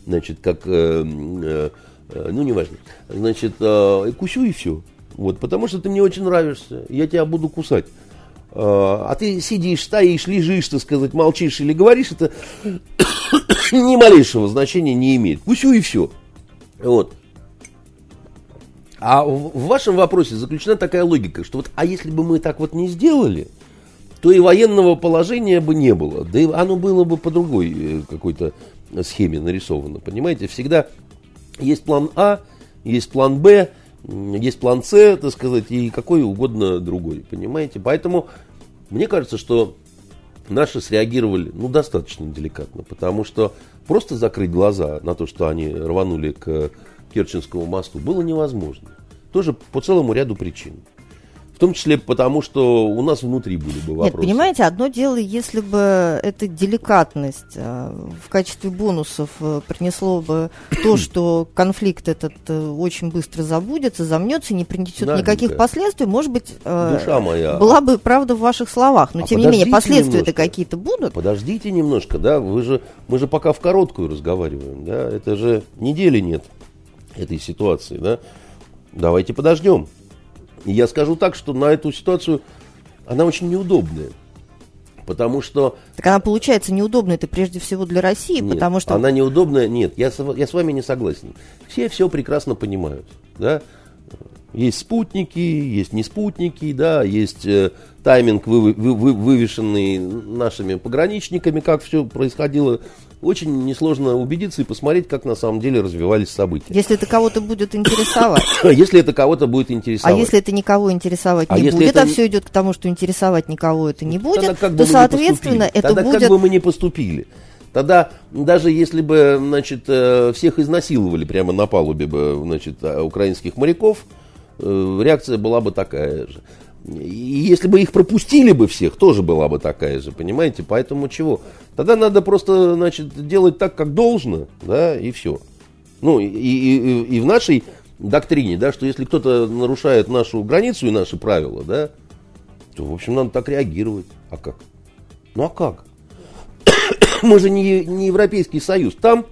[SPEAKER 2] Значит, как, э, э, э ну, неважно. Значит, э, кусю и все. Вот, потому что ты мне очень нравишься, я тебя буду кусать. А, а ты сидишь, стоишь, лежишь, так сказать, молчишь или говоришь, это ни малейшего значения не имеет. Пусть и все. Вот. А в вашем вопросе заключена такая логика, что вот, а если бы мы так вот не сделали, то и военного положения бы не было. Да и оно было бы по другой э, какой-то схеме нарисовано. Понимаете, всегда есть план А, есть план Б, есть план С, так сказать, и какой угодно другой, понимаете? Поэтому мне кажется, что наши среагировали, ну, достаточно деликатно, потому что просто закрыть глаза на то, что они рванули к Керченскому мосту, было невозможно. Тоже по целому ряду причин том числе потому, что у нас внутри были бы вопросы.
[SPEAKER 1] Нет, понимаете, одно дело, если бы эта деликатность а, в качестве бонусов э, принесло бы то, что конфликт этот э, очень быстро забудется, замнется, не принесет Наденька, никаких последствий, может быть,
[SPEAKER 2] э, Душа моя.
[SPEAKER 1] была бы правда в ваших словах. Но, а тем не менее, последствия-то какие-то будут.
[SPEAKER 2] Подождите немножко, да, вы же, мы же пока в короткую разговариваем, да, это же недели нет этой ситуации, да. Давайте подождем. И я скажу так, что на эту ситуацию она очень неудобная. Потому что...
[SPEAKER 1] Так она получается неудобная, это прежде всего для России,
[SPEAKER 2] нет,
[SPEAKER 1] потому что...
[SPEAKER 2] она неудобная, нет, я, я с вами не согласен. Все все прекрасно понимают, да. Есть спутники, есть не спутники, да, есть э, тайминг, вы, вы, вы, вывешенный нашими пограничниками, как все происходило очень несложно убедиться и посмотреть, как на самом деле развивались события.
[SPEAKER 1] Если это кого-то будет интересовать.
[SPEAKER 2] если это кого-то будет интересовать.
[SPEAKER 1] А если это никого интересовать а не будет, это... а все идет к тому, что интересовать никого это не будет, как то, соответственно, это
[SPEAKER 2] Тогда
[SPEAKER 1] будет...
[SPEAKER 2] как бы мы не поступили. Тогда даже если бы, значит, э, всех изнасиловали прямо на палубе бы, значит, э, украинских моряков, э, реакция была бы такая же. И если бы их пропустили бы всех, тоже была бы такая же, понимаете? Поэтому чего? Тогда надо просто, значит, делать так, как должно, да, и все. Ну, и, и, и в нашей доктрине, да, что если кто-то нарушает нашу границу и наши правила, да, то, в общем, надо так реагировать. А как? Ну, а как? Мы же не, не Европейский Союз. Там,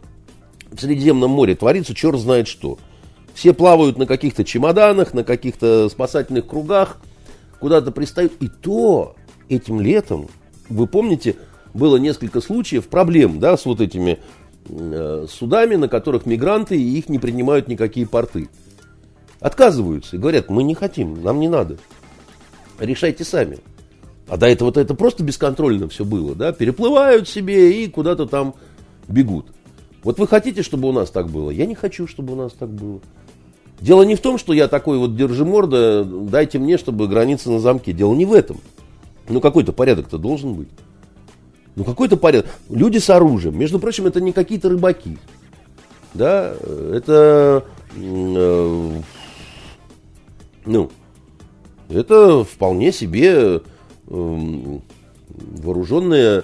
[SPEAKER 2] в Средиземном море, творится черт знает что. Все плавают на каких-то чемоданах, на каких-то спасательных кругах – куда-то пристают. И то этим летом, вы помните, было несколько случаев проблем да, с вот этими э, судами, на которых мигранты, и их не принимают никакие порты. Отказываются и говорят, мы не хотим, нам не надо. Решайте сами. А до этого это просто бесконтрольно все было, да, переплывают себе и куда-то там бегут. Вот вы хотите, чтобы у нас так было? Я не хочу, чтобы у нас так было. Дело не в том, что я такой вот держи морда, дайте мне, чтобы границы на замке. Дело не в этом. Ну, какой-то порядок-то должен быть. Ну, какой-то порядок. Люди с оружием. Между прочим, это не какие-то рыбаки. Да, это... Э, ну, это вполне себе э, вооруженные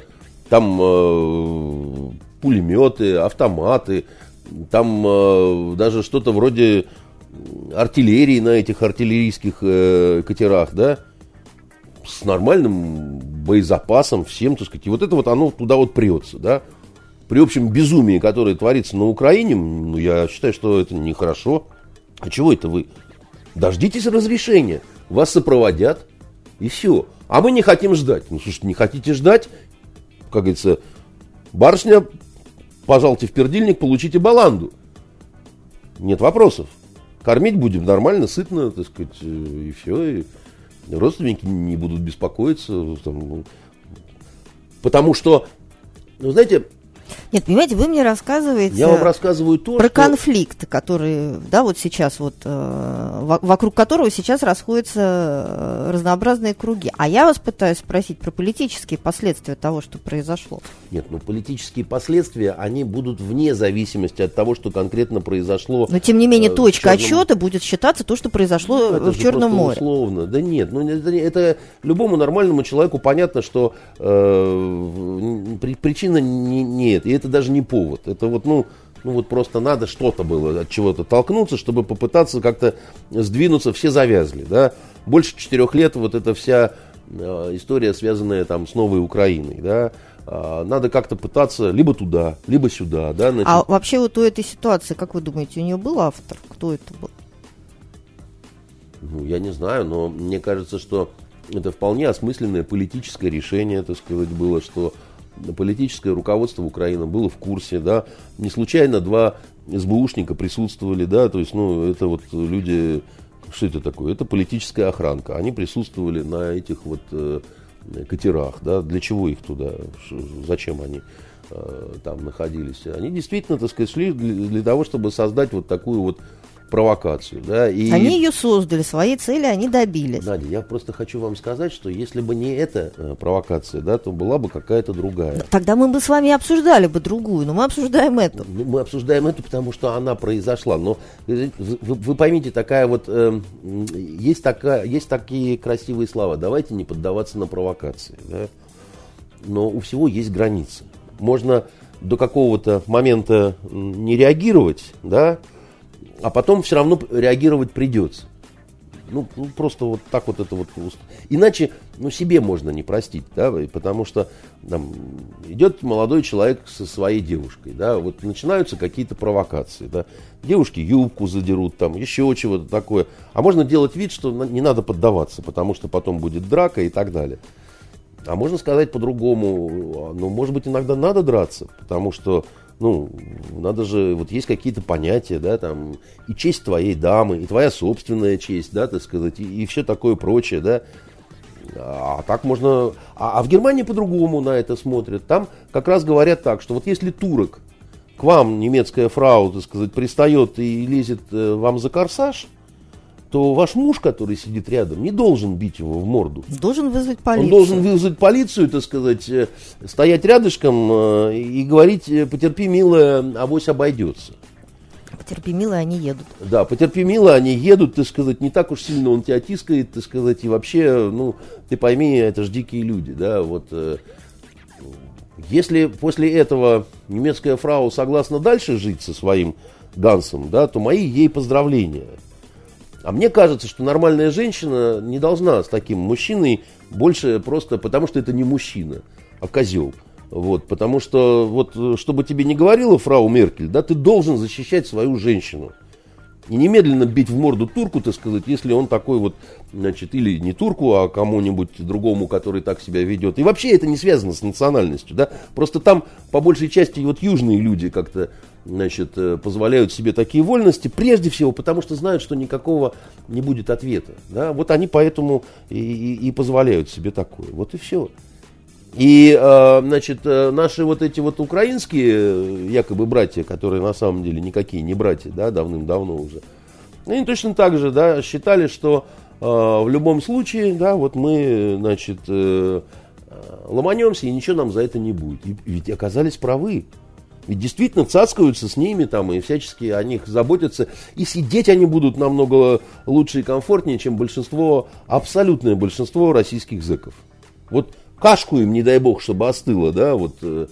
[SPEAKER 2] там э, пулеметы, автоматы, там э, даже что-то вроде артиллерии на этих артиллерийских э, катерах, да, с нормальным боезапасом, всем, так сказать. И вот это вот оно туда вот прется, да. При общем безумии, которое творится на Украине, ну, я считаю, что это нехорошо. А чего это вы? Дождитесь разрешения. Вас сопроводят, и все. А мы не хотим ждать. Ну, слушайте, не хотите ждать, как говорится, барышня, пожалуйте в пердильник, получите баланду. Нет вопросов. Кормить будем нормально, сытно, так сказать, и все. И родственники не будут беспокоиться. Там, ну, потому что, ну, знаете,
[SPEAKER 1] нет, понимаете, вы мне рассказываете...
[SPEAKER 2] Я вам рассказываю то,
[SPEAKER 1] Про что... конфликт, который, да, вот сейчас вот, э, вокруг которого сейчас расходятся э, разнообразные круги. А я вас пытаюсь спросить про политические последствия того, что произошло.
[SPEAKER 2] Нет, ну политические последствия, они будут вне зависимости от того, что конкретно произошло.
[SPEAKER 1] Но тем не менее, э, точка Черном... отчета будет считаться то, что произошло ну, в Черном море.
[SPEAKER 2] условно. Да нет, ну это, это любому нормальному человеку понятно, что э, причина не, не это. И это даже не повод. Это вот, ну, ну вот просто надо что-то было, от чего-то толкнуться, чтобы попытаться как-то сдвинуться, все завязли, да. Больше четырех лет вот эта вся э, история, связанная там с новой Украиной, да, э, надо как-то пытаться либо туда, либо сюда, да.
[SPEAKER 1] Значит... А вообще вот у этой ситуации, как вы думаете, у нее был автор? Кто это был?
[SPEAKER 2] Ну, я не знаю, но мне кажется, что это вполне осмысленное политическое решение, так сказать, было, что политическое руководство Украины было в курсе, да, не случайно два СБУшника присутствовали, да, то есть, ну, это вот люди, что это такое? Это политическая охранка, они присутствовали на этих вот э, катерах, да, для чего их туда, зачем они э, там находились? Они действительно, так сказать, шли для, для того, чтобы создать вот такую вот провокацию. Да,
[SPEAKER 1] и... Они ее создали, свои цели они добились.
[SPEAKER 2] Надя, я просто хочу вам сказать, что если бы не эта э, провокация, да, то была бы какая-то другая.
[SPEAKER 1] Тогда мы бы с вами обсуждали бы другую, но мы обсуждаем эту.
[SPEAKER 2] Ну, мы обсуждаем эту, потому что она произошла. Но вы, вы поймите, такая вот э, есть, такая, есть такие красивые слова. Давайте не поддаваться на провокации. Да? Но у всего есть границы. Можно до какого-то момента не реагировать, да, а потом все равно реагировать придется. Ну, ну, просто вот так вот это вот. Иначе, ну, себе можно не простить, да, потому что там, идет молодой человек со своей девушкой, да, вот начинаются какие-то провокации, да, девушки юбку задерут, там, еще чего-то такое, а можно делать вид, что не надо поддаваться, потому что потом будет драка и так далее. А можно сказать по-другому, ну, может быть, иногда надо драться, потому что ну, надо же, вот есть какие-то понятия, да, там, и честь твоей дамы, и твоя собственная честь, да, так сказать, и, и все такое прочее, да. А так можно... А, а в Германии по-другому на это смотрят. Там как раз говорят так, что вот если турок к вам, немецкая фрау, так сказать, пристает и лезет э, вам за корсаж, то ваш муж, который сидит рядом, не должен бить его в морду.
[SPEAKER 1] Должен вызвать полицию. Он
[SPEAKER 2] должен вызвать полицию, так сказать, э, стоять рядышком э, и говорить, э, потерпи, милая, авось обойдется.
[SPEAKER 1] Потерпи, милая, они едут.
[SPEAKER 2] Да, потерпи, милая, они едут, так сказать, не так уж сильно он тебя тискает, так сказать, и вообще, ну, ты пойми, это же дикие люди, да, вот. Если после этого немецкая фрау согласна дальше жить со своим Гансом, да, то мои ей поздравления. А мне кажется, что нормальная женщина не должна с таким мужчиной больше просто потому, что это не мужчина, а козел. Вот, потому что, вот, чтобы тебе не говорила фрау Меркель, да, ты должен защищать свою женщину. И немедленно бить в морду турку, так сказать, если он такой вот, значит, или не турку, а кому-нибудь другому, который так себя ведет. И вообще это не связано с национальностью, да. Просто там, по большей части, вот южные люди как-то, значит, э, позволяют себе такие вольности, прежде всего, потому что знают, что никакого не будет ответа, да. Вот они поэтому и, и, и позволяют себе такое. Вот и все. И, э, значит, э, наши вот эти вот украинские якобы братья, которые на самом деле никакие не братья, да, давным-давно уже, Они точно так же, да, считали, что в любом случае, да, вот мы, значит, ломанемся, и ничего нам за это не будет. И ведь оказались правы. Ведь действительно цацкаются с ними там и всячески о них заботятся. И сидеть они будут намного лучше и комфортнее, чем большинство, абсолютное большинство российских зэков. Вот кашку им, не дай бог, чтобы остыло, да, вот. Э,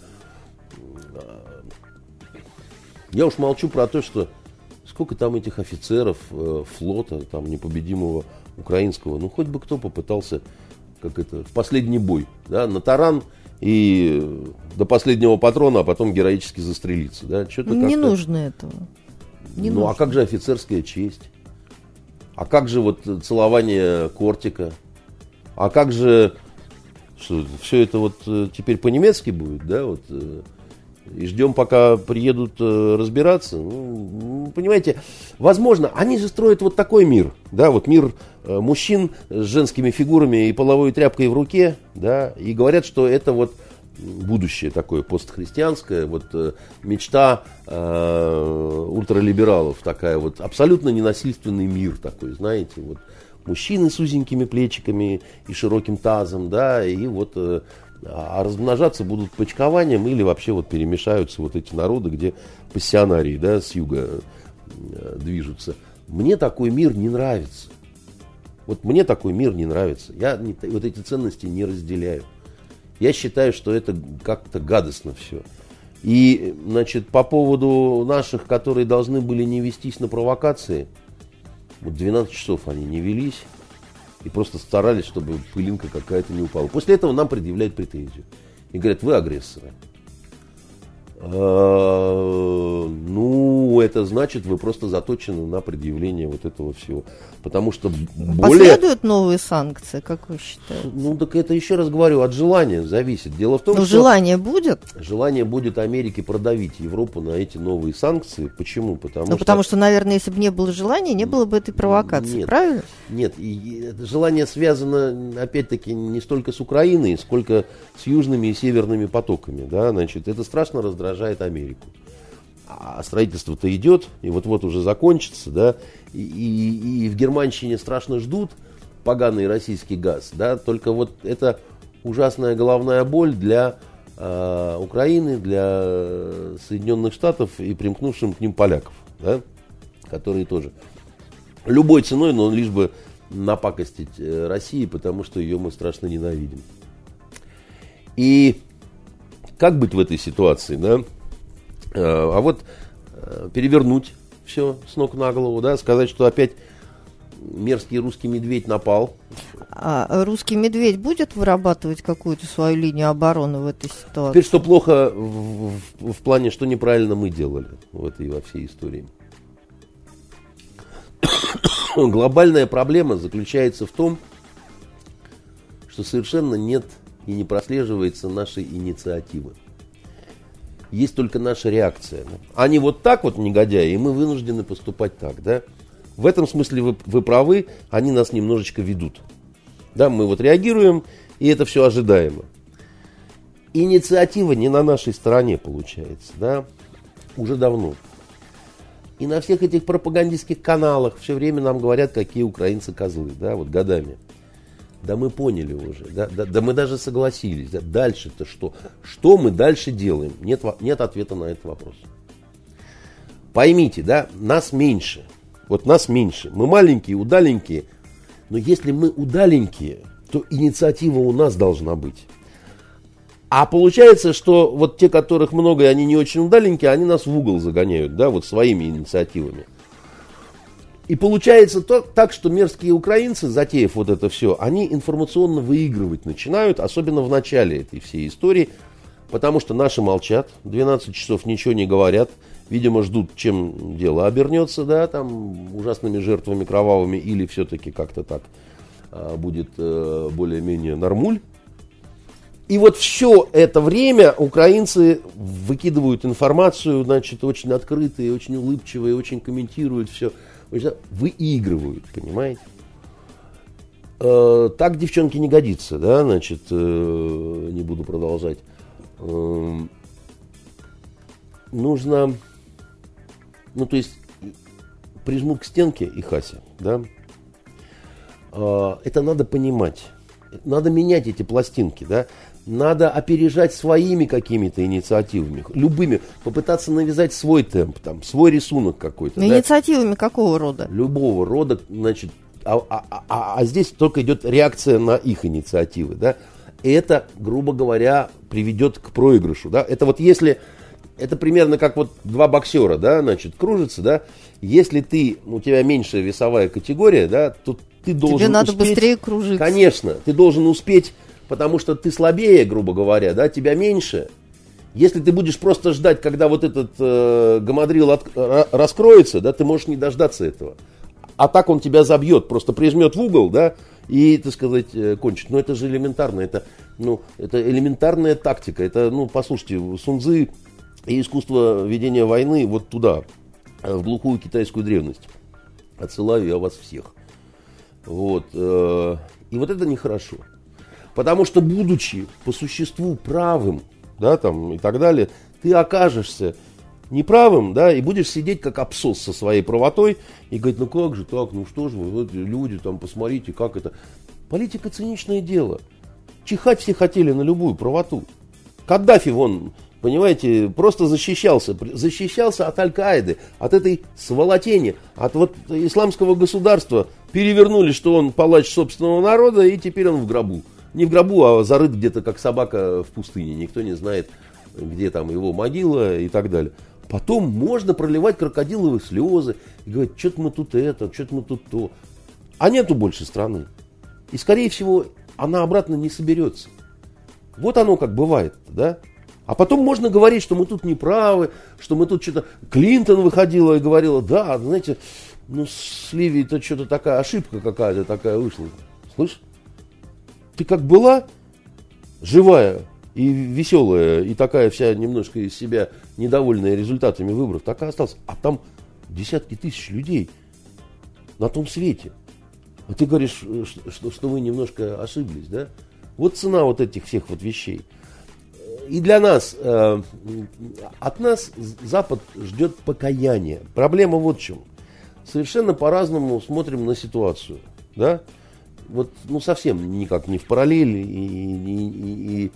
[SPEAKER 2] я уж молчу про то, что сколько там этих офицеров э, флота, там непобедимого украинского, ну хоть бы кто попытался, как это, в последний бой, да, на таран и до последнего патрона, а потом героически застрелиться. Да?
[SPEAKER 1] Что-то не нужно этого.
[SPEAKER 2] Не ну а нужно. а как же офицерская честь? А как же вот целование кортика? А как же что, все это вот э, теперь по-немецки будет, да? Вот, э, и ждем, пока приедут э, разбираться. Ну, понимаете, возможно, они же строят вот такой мир, да, вот мир э, мужчин с женскими фигурами и половой тряпкой в руке, да, и говорят, что это вот будущее такое постхристианское, вот э, мечта э, ультралибералов, такая вот абсолютно ненасильственный мир такой, знаете, вот мужчины с узенькими плечиками и широким тазом, да, и вот э, а размножаться будут почкованием или вообще вот перемешаются вот эти народы, где пассионарии да, с юга э, движутся. Мне такой мир не нравится. Вот мне такой мир не нравится. Я не, вот эти ценности не разделяю. Я считаю, что это как-то гадостно все. И, значит, по поводу наших, которые должны были не вестись на провокации, вот 12 часов они не велись, и просто старались, чтобы пылинка какая-то не упала. После этого нам предъявляют претензию. И говорят, вы агрессоры. А, ну, это значит, вы просто заточены на предъявление вот этого всего. Потому что более...
[SPEAKER 1] Последуют новые санкции, как вы считаете?
[SPEAKER 2] Ну, так это еще раз говорю, от желания зависит. Дело в том,
[SPEAKER 1] Но
[SPEAKER 2] что...
[SPEAKER 1] желание будет?
[SPEAKER 2] Желание будет Америки продавить Европу на эти новые санкции. Почему?
[SPEAKER 1] Потому, ну, что... потому что, наверное, если бы не было желания, не было бы этой провокации,
[SPEAKER 2] нет,
[SPEAKER 1] правильно?
[SPEAKER 2] Нет, и желание связано, опять-таки, не столько с Украиной, сколько с южными и северными потоками. Да? Значит, это страшно раздражает Америку а строительство-то идет, и вот-вот уже закончится, да, и, и, и в Германщине страшно ждут поганый российский газ, да, только вот это ужасная головная боль для э, Украины, для Соединенных Штатов и примкнувшим к ним поляков, да, которые тоже любой ценой, но лишь бы напакостить э, России, потому что ее мы страшно ненавидим. И как быть в этой ситуации, да? Э, а вот э, перевернуть все с ног на голову, да, сказать, что опять мерзкий русский медведь напал.
[SPEAKER 1] А русский медведь будет вырабатывать какую-то свою линию обороны в этой ситуации?
[SPEAKER 2] Теперь что плохо в, в, в плане, что неправильно мы делали в этой во всей истории. Глобальная проблема заключается в том, что совершенно нет и не прослеживается нашей инициативы есть только наша реакция. Они вот так вот негодяи, и мы вынуждены поступать так, да. В этом смысле вы, вы правы, они нас немножечко ведут. Да, мы вот реагируем, и это все ожидаемо. Инициатива не на нашей стороне получается, да, уже давно. И на всех этих пропагандистских каналах все время нам говорят, какие украинцы козлы, да, вот годами. Да мы поняли уже, да, да, да мы даже согласились. Да, дальше-то что? Что мы дальше делаем? Нет, нет ответа на этот вопрос. Поймите, да, нас меньше. Вот нас меньше. Мы маленькие, удаленькие. Но если мы удаленькие, то инициатива у нас должна быть. А получается, что вот те, которых много, и они не очень удаленькие, они нас в угол загоняют, да, вот своими инициативами. И получается то, так, что мерзкие украинцы, затеяв вот это все, они информационно выигрывать начинают, особенно в начале этой всей истории, потому что наши молчат, 12 часов ничего не говорят, видимо, ждут, чем дело обернется, да, там, ужасными жертвами кровавыми, или все-таки как-то так а, будет а, более-менее нормуль. И вот все это время украинцы выкидывают информацию, значит, очень открытые, очень улыбчивые, очень комментируют все выигрывают, понимаете? Э, так девчонки не годится, да, значит, э, не буду продолжать. Э, нужно, ну, то есть, прижмут к стенке и Хася, да, э, это надо понимать. Надо менять эти пластинки, да. Надо опережать своими какими-то инициативами, любыми, попытаться навязать свой темп, там, свой рисунок какой-то.
[SPEAKER 1] Да? Инициативами какого рода?
[SPEAKER 2] Любого рода, значит, а, а, а, а здесь только идет реакция на их инициативы, да. Это, грубо говоря, приведет к проигрышу, да. Это вот если, это примерно как вот два боксера, да, значит, кружатся, да. Если ты, у тебя меньшая весовая категория, да, то ты должен
[SPEAKER 1] Тебе надо
[SPEAKER 2] успеть,
[SPEAKER 1] быстрее кружиться.
[SPEAKER 2] Конечно, ты должен успеть потому что ты слабее, грубо говоря, да, тебя меньше. Если ты будешь просто ждать, когда вот этот э, гамадрил от, э, раскроется, да, ты можешь не дождаться этого. А так он тебя забьет, просто прижмет в угол, да, и, так сказать, э, кончит. Но это же элементарно, это, ну, это элементарная тактика. Это, ну, послушайте, Сунзы и искусство ведения войны вот туда, э, в глухую китайскую древность. Отсылаю я вас всех. Вот. Э, и вот это нехорошо. Потому что, будучи по существу правым, да, там и так далее, ты окажешься неправым, да, и будешь сидеть как абсос со своей правотой и говорить, ну как же так, ну что же вы, вот люди, там, посмотрите, как это. Политика циничное дело. Чихать все хотели на любую правоту. Каддафи, вон, понимаете, просто защищался. Защищался от Аль-Каиды, от этой сволотени, от вот исламского государства. Перевернули, что он палач собственного народа, и теперь он в гробу не в гробу, а зарыт где-то как собака в пустыне. Никто не знает, где там его могила и так далее. Потом можно проливать крокодиловые слезы и говорить, что-то мы тут это, что-то мы тут то. А нету больше страны. И, скорее всего, она обратно не соберется. Вот оно как бывает, да? А потом можно говорить, что мы тут не правы, что мы тут что-то... Клинтон выходила и говорила, да, знаете, ну с Ливией это что-то такая ошибка какая-то такая вышла. Слышь? Ты как была живая и веселая, и такая вся немножко из себя недовольная результатами выборов, так и осталась. А там десятки тысяч людей на том свете. А ты говоришь, э, что, что, что вы немножко ошиблись, да? Вот цена вот этих всех вот вещей. И для нас, э, от нас Запад ждет покаяния. Проблема вот в чем. Совершенно по-разному смотрим на ситуацию, да? Вот ну совсем никак не в параллели. И, и, и, и,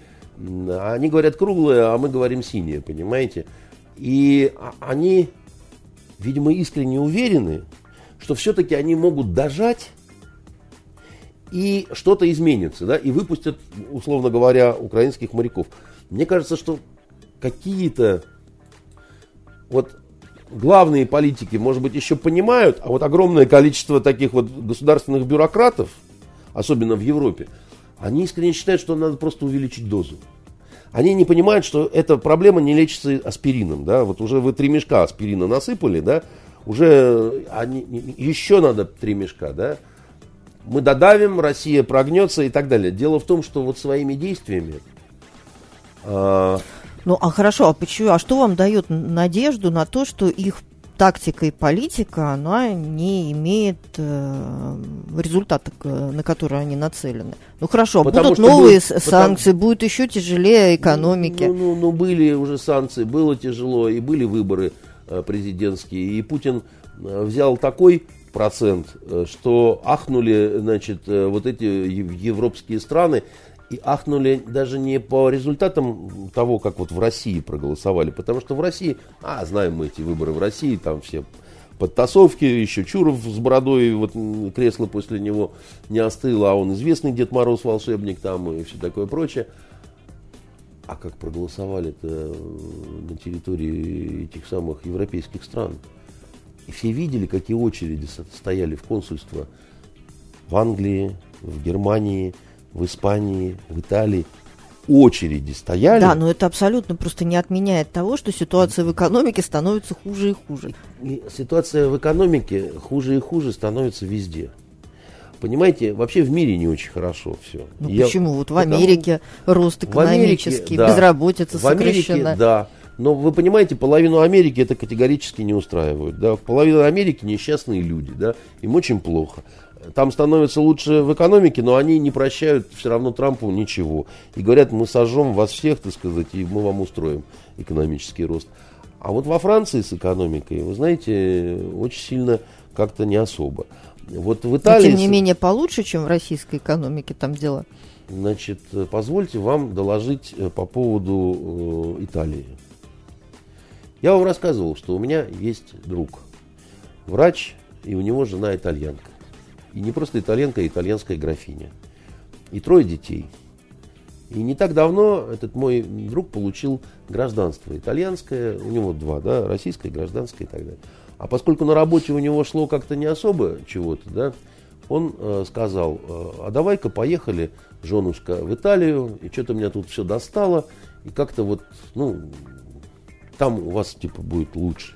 [SPEAKER 2] они говорят круглые, а мы говорим синие, понимаете? И они, видимо, искренне уверены, что все-таки они могут дожать и что-то изменится, да, и выпустят, условно говоря, украинских моряков. Мне кажется, что какие-то вот главные политики, может быть, еще понимают, а вот огромное количество таких вот государственных бюрократов – особенно в Европе, они искренне считают, что надо просто увеличить дозу. Они не понимают, что эта проблема не лечится аспирином. Да? Вот уже вы три мешка аспирина насыпали, да? уже они, еще надо три мешка. Да? Мы додавим, Россия прогнется и так далее. Дело в том, что вот своими действиями
[SPEAKER 1] а, ну, а хорошо, а почему? А что вам дает надежду на то, что их тактика и политика, она не имеет э, результата, на который они нацелены. Ну хорошо, потому будут новые был, санкции, потому... будет еще тяжелее экономики.
[SPEAKER 2] Ну, ну, ну, были уже санкции, было тяжело, и были выборы э, президентские, и Путин э, взял такой процент, э, что ахнули, значит, э, вот эти европейские страны, и ахнули даже не по результатам того, как вот в России проголосовали, потому что в России, а, знаем мы эти выборы в России, там все подтасовки, еще Чуров с бородой, вот кресло после него не остыло, а он известный Дед Мороз волшебник там и все такое прочее. А как проголосовали-то на территории этих самых европейских стран? И все видели, какие очереди стояли в консульство в Англии, в Германии – в Испании, в Италии очереди стояли.
[SPEAKER 1] Да, но это абсолютно просто не отменяет того, что ситуация в экономике становится хуже и хуже.
[SPEAKER 2] И ситуация в экономике хуже и хуже становится везде. Понимаете, вообще в мире не очень хорошо все.
[SPEAKER 1] Ну Я, почему? Вот в Америке потому, рост экономический, Америке, да, безработица в сокращена.
[SPEAKER 2] Америке, да. Но вы понимаете, половину Америки это категорически не устраивает. Да? Половину Америки несчастные люди, да? им очень плохо там становится лучше в экономике, но они не прощают все равно Трампу ничего. И говорят, мы сожжем вас всех, так сказать, и мы вам устроим экономический рост. А вот во Франции с экономикой, вы знаете, очень сильно как-то не особо. Вот в Италии...
[SPEAKER 1] Но, тем не менее, получше, чем в российской экономике там дела.
[SPEAKER 2] Значит, позвольте вам доложить э, по поводу э, Италии. Я вам рассказывал, что у меня есть друг, врач, и у него жена итальянка. И не просто итальянка, а итальянская графиня. И трое детей. И не так давно этот мой друг получил гражданство итальянское, у него два, да, российское, гражданское и так далее. А поскольку на работе у него шло как-то не особо чего-то, да, он э, сказал, э, а давай-ка поехали, женушка, в Италию, и что-то меня тут все достало, и как-то вот, ну, там у вас типа будет лучше.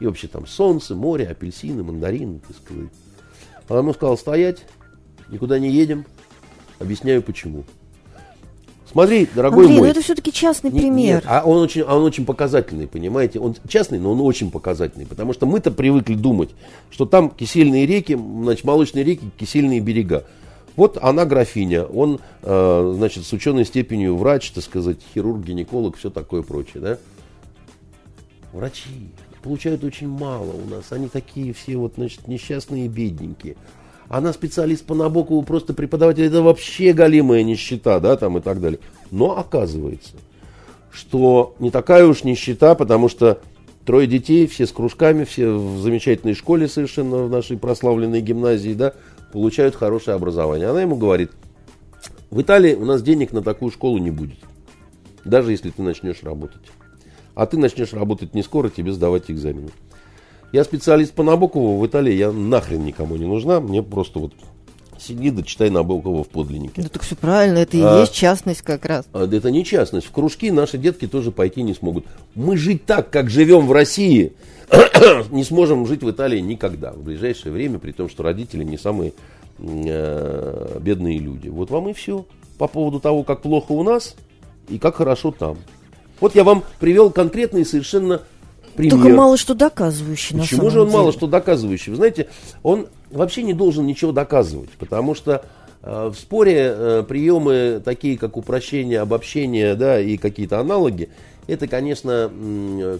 [SPEAKER 2] И вообще там солнце, море, апельсины, мандарины, так сказать. Она ему сказала стоять, никуда не едем, объясняю почему. Смотри, дорогой
[SPEAKER 1] Андрей,
[SPEAKER 2] мой.
[SPEAKER 1] ну это все-таки частный
[SPEAKER 2] Не-
[SPEAKER 1] пример.
[SPEAKER 2] Нет, а он очень, а он очень показательный, понимаете? Он частный, но он очень показательный, потому что мы-то привыкли думать, что там кисельные реки, значит, молочные реки, кисельные берега. Вот она графиня, он, э, значит, с ученой степенью врач, так сказать, хирург, гинеколог, все такое прочее, да? Врачи получают очень мало у нас, они такие все вот, значит, несчастные и бедненькие. Она специалист по Набокову, просто преподаватель, это вообще галимая нищета, да, там и так далее. Но оказывается, что не такая уж нищета, потому что трое детей, все с кружками, все в замечательной школе совершенно в нашей прославленной гимназии, да, получают хорошее образование. Она ему говорит, в Италии у нас денег на такую школу не будет, даже если ты начнешь работать. А ты начнешь работать не скоро, тебе сдавать экзамены. Я специалист по Набокову в Италии, я нахрен никому не нужна, мне просто вот сиди да читай Набокова в подлиннике.
[SPEAKER 1] Ну так все правильно, это и
[SPEAKER 2] А.
[SPEAKER 1] есть частность как раз.
[SPEAKER 2] А, да Это не частность. В кружки наши детки тоже пойти не смогут. Мы жить так, как живем в России, не сможем жить в Италии никогда. В ближайшее время, при том, что родители не самые э, бедные люди. Вот вам и все по поводу того, как плохо у нас и как хорошо там. Вот я вам привел конкретный совершенно пример.
[SPEAKER 1] Только мало что доказывающий
[SPEAKER 2] Почему же он
[SPEAKER 1] деле.
[SPEAKER 2] мало что доказывающий? Вы знаете, он вообще не должен ничего доказывать, потому что э, в споре э, приемы такие, как упрощение, обобщение, да, и какие-то аналоги, это, конечно,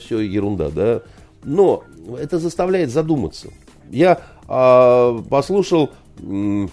[SPEAKER 2] все ерунда, да. Но это заставляет задуматься. Я а, послушал, м,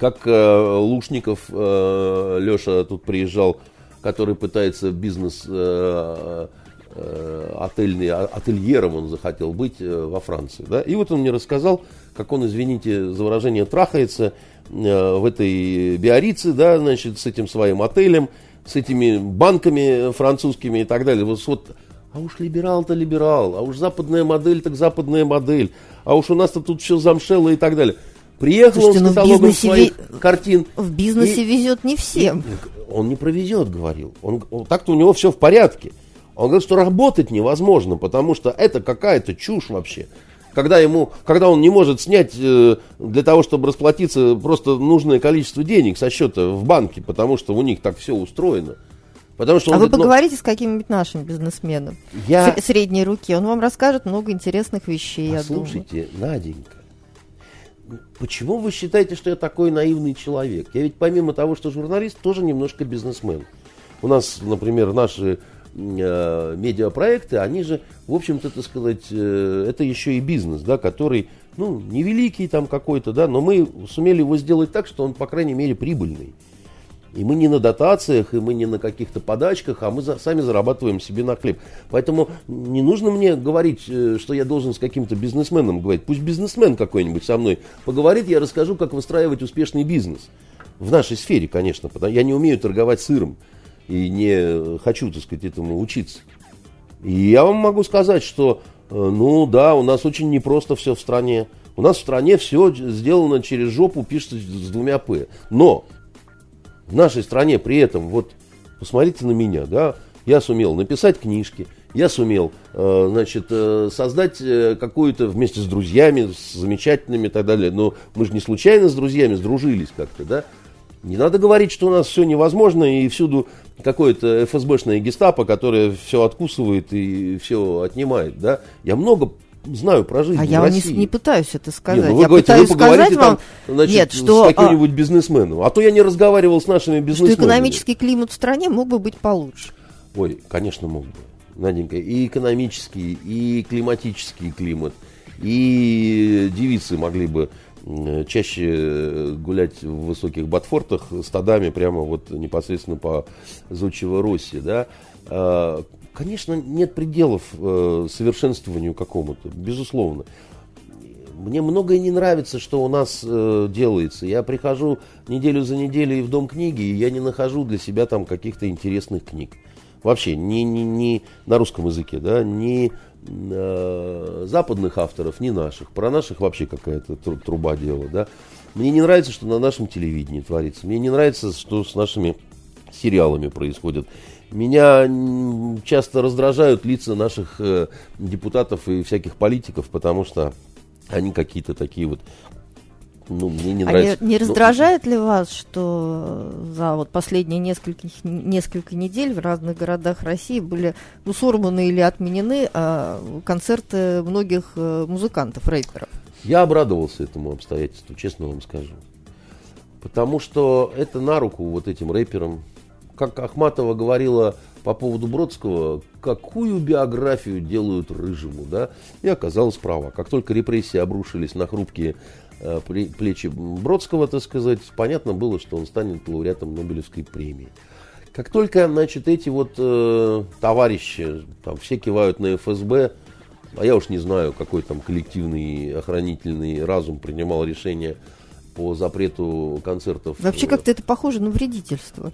[SPEAKER 2] как э, Лушников э, Леша тут приезжал, который пытается бизнес э, э, отельный, а- ательером он захотел быть э, во Франции. Да? И вот он мне рассказал, как он, извините за выражение, трахается в этой Биорице, да, значит, с этим своим отелем, с этими банками французскими и так далее. Вот, вот а уж либерал-то либерал, а уж западная модель так западная модель, а уж у нас-то тут все замшело и так далее. Приехал
[SPEAKER 1] Слушайте,
[SPEAKER 2] он
[SPEAKER 1] ну
[SPEAKER 2] с
[SPEAKER 1] в
[SPEAKER 2] каталогом своих
[SPEAKER 1] ви-
[SPEAKER 2] картин.
[SPEAKER 1] В бизнесе
[SPEAKER 2] И-
[SPEAKER 1] везет не всем.
[SPEAKER 2] Он не провезет, говорил. Он, он- так-то у него все в порядке. Он говорит, что работать невозможно, потому что это какая-то чушь вообще. Когда, ему, когда он не может снять э, для того, чтобы расплатиться просто нужное количество денег со счета в банке, потому что у них так все устроено. Потому что
[SPEAKER 1] А вы
[SPEAKER 2] говорит, ну,
[SPEAKER 1] поговорите с каким-нибудь нашим бизнесменом
[SPEAKER 2] Я-
[SPEAKER 1] средней руки. Он вам расскажет много интересных вещей, я думаю.
[SPEAKER 2] Послушайте, Наденька, почему вы считаете, что я такой наивный человек? Я ведь помимо того, что журналист, тоже немножко бизнесмен. У нас, например, наши э, медиапроекты, они же, в общем-то, так сказать, э, это еще и бизнес, да, который, ну, невеликий там какой-то, да, но мы сумели его сделать так, что он, по крайней мере, прибыльный. И мы не на дотациях, и мы не на каких-то подачках, а мы за- сами зарабатываем себе на хлеб. Поэтому не нужно мне говорить, э, что я должен с каким-то бизнесменом говорить. Пусть бизнесмен какой-нибудь со мной поговорит, я расскажу, как выстраивать успешный бизнес. В нашей сфере, конечно, потому я не умею торговать сыром и не хочу, так сказать, этому учиться. И я вам могу сказать, что, э, ну да, у нас очень непросто все в стране. У нас в стране все сделано через жопу, пишется с двумя «п». Но в нашей стране при этом, вот, посмотрите на меня, да, я сумел написать книжки, я сумел, э, значит, э, создать э, какую-то вместе с друзьями, с замечательными и так далее, но мы же не случайно с друзьями сдружились как-то, да, не надо говорить, что у нас все невозможно и всюду какое-то ФСБшное гестапо, которое все откусывает и все отнимает, да. Я много знаю про жизнь
[SPEAKER 1] А я не,
[SPEAKER 2] России.
[SPEAKER 1] не пытаюсь это сказать.
[SPEAKER 2] Не, ну вы
[SPEAKER 1] я
[SPEAKER 2] говорите,
[SPEAKER 1] пытаюсь
[SPEAKER 2] вы поговорите
[SPEAKER 1] сказать вам,
[SPEAKER 2] там, значит,
[SPEAKER 1] нет,
[SPEAKER 2] с
[SPEAKER 1] что, а,
[SPEAKER 2] каким-нибудь бизнесменом. А то я не разговаривал с нашими
[SPEAKER 1] что
[SPEAKER 2] бизнесменами.
[SPEAKER 1] экономический климат в стране мог бы быть получше.
[SPEAKER 2] Ой, конечно, мог бы. Наденька, и экономический, и климатический климат, и девицы могли бы чаще гулять в высоких ботфортах стадами прямо вот непосредственно по Зодчего Росси, да. Конечно, нет пределов э, совершенствованию какому-то, безусловно. Мне многое не нравится, что у нас э, делается. Я прихожу неделю за неделей в Дом книги, и я не нахожу для себя там каких-то интересных книг. Вообще, ни, ни, ни на русском языке, да, ни э, западных авторов, ни наших. Про наших вообще какая-то труба дела, да. Мне не нравится, что на нашем телевидении творится. Мне не нравится, что с нашими сериалами происходит. Меня часто раздражают лица наших э, депутатов и всяких политиков, потому что они какие-то такие вот ну, мне не нравится.
[SPEAKER 1] А не, не ну, раздражает ну, ли вас, что за вот последние несколько, несколько недель в разных городах России были усорваны или отменены а, концерты многих а, музыкантов, рэперов?
[SPEAKER 2] Я обрадовался этому обстоятельству, честно вам скажу. Потому что это на руку вот этим рэперам. Как Ахматова говорила по поводу Бродского, какую биографию делают Рыжему, да, и оказалась права. Как только репрессии обрушились на хрупкие э, плечи Бродского, так сказать, понятно было, что он станет лауреатом Нобелевской премии. Как только, значит, эти вот э, товарищи, там все кивают на ФСБ, а я уж не знаю, какой там коллективный охранительный разум принимал решение по запрету концертов.
[SPEAKER 1] Вообще как-то это похоже на вредительство.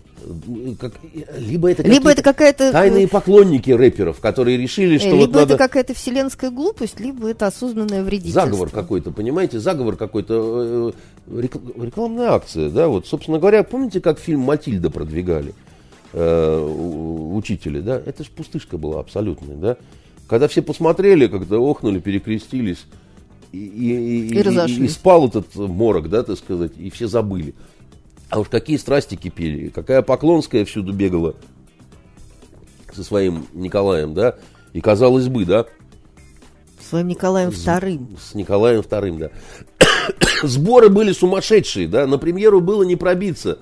[SPEAKER 2] Как, либо это,
[SPEAKER 1] либо это какая-то
[SPEAKER 2] тайные поклонники рэперов, которые решили, что
[SPEAKER 1] либо
[SPEAKER 2] вот
[SPEAKER 1] это
[SPEAKER 2] надо...
[SPEAKER 1] какая-то вселенская глупость, либо это осознанное вредительство.
[SPEAKER 2] Заговор какой-то, понимаете, заговор какой-то, э, рекламная акция, да, вот, собственно говоря, помните, как фильм «Матильда» продвигали э, учители, да, это же пустышка была абсолютная, да, когда все посмотрели, когда охнули, перекрестились, и, и, и, и, и спал этот морок, да, так сказать, и все забыли. А уж какие страсти кипели, какая Поклонская всюду бегала со своим Николаем, да, и казалось бы, да.
[SPEAKER 1] Своим Николаем Вторым.
[SPEAKER 2] С Николаем Вторым, да. Сборы были сумасшедшие, да, на премьеру было не пробиться.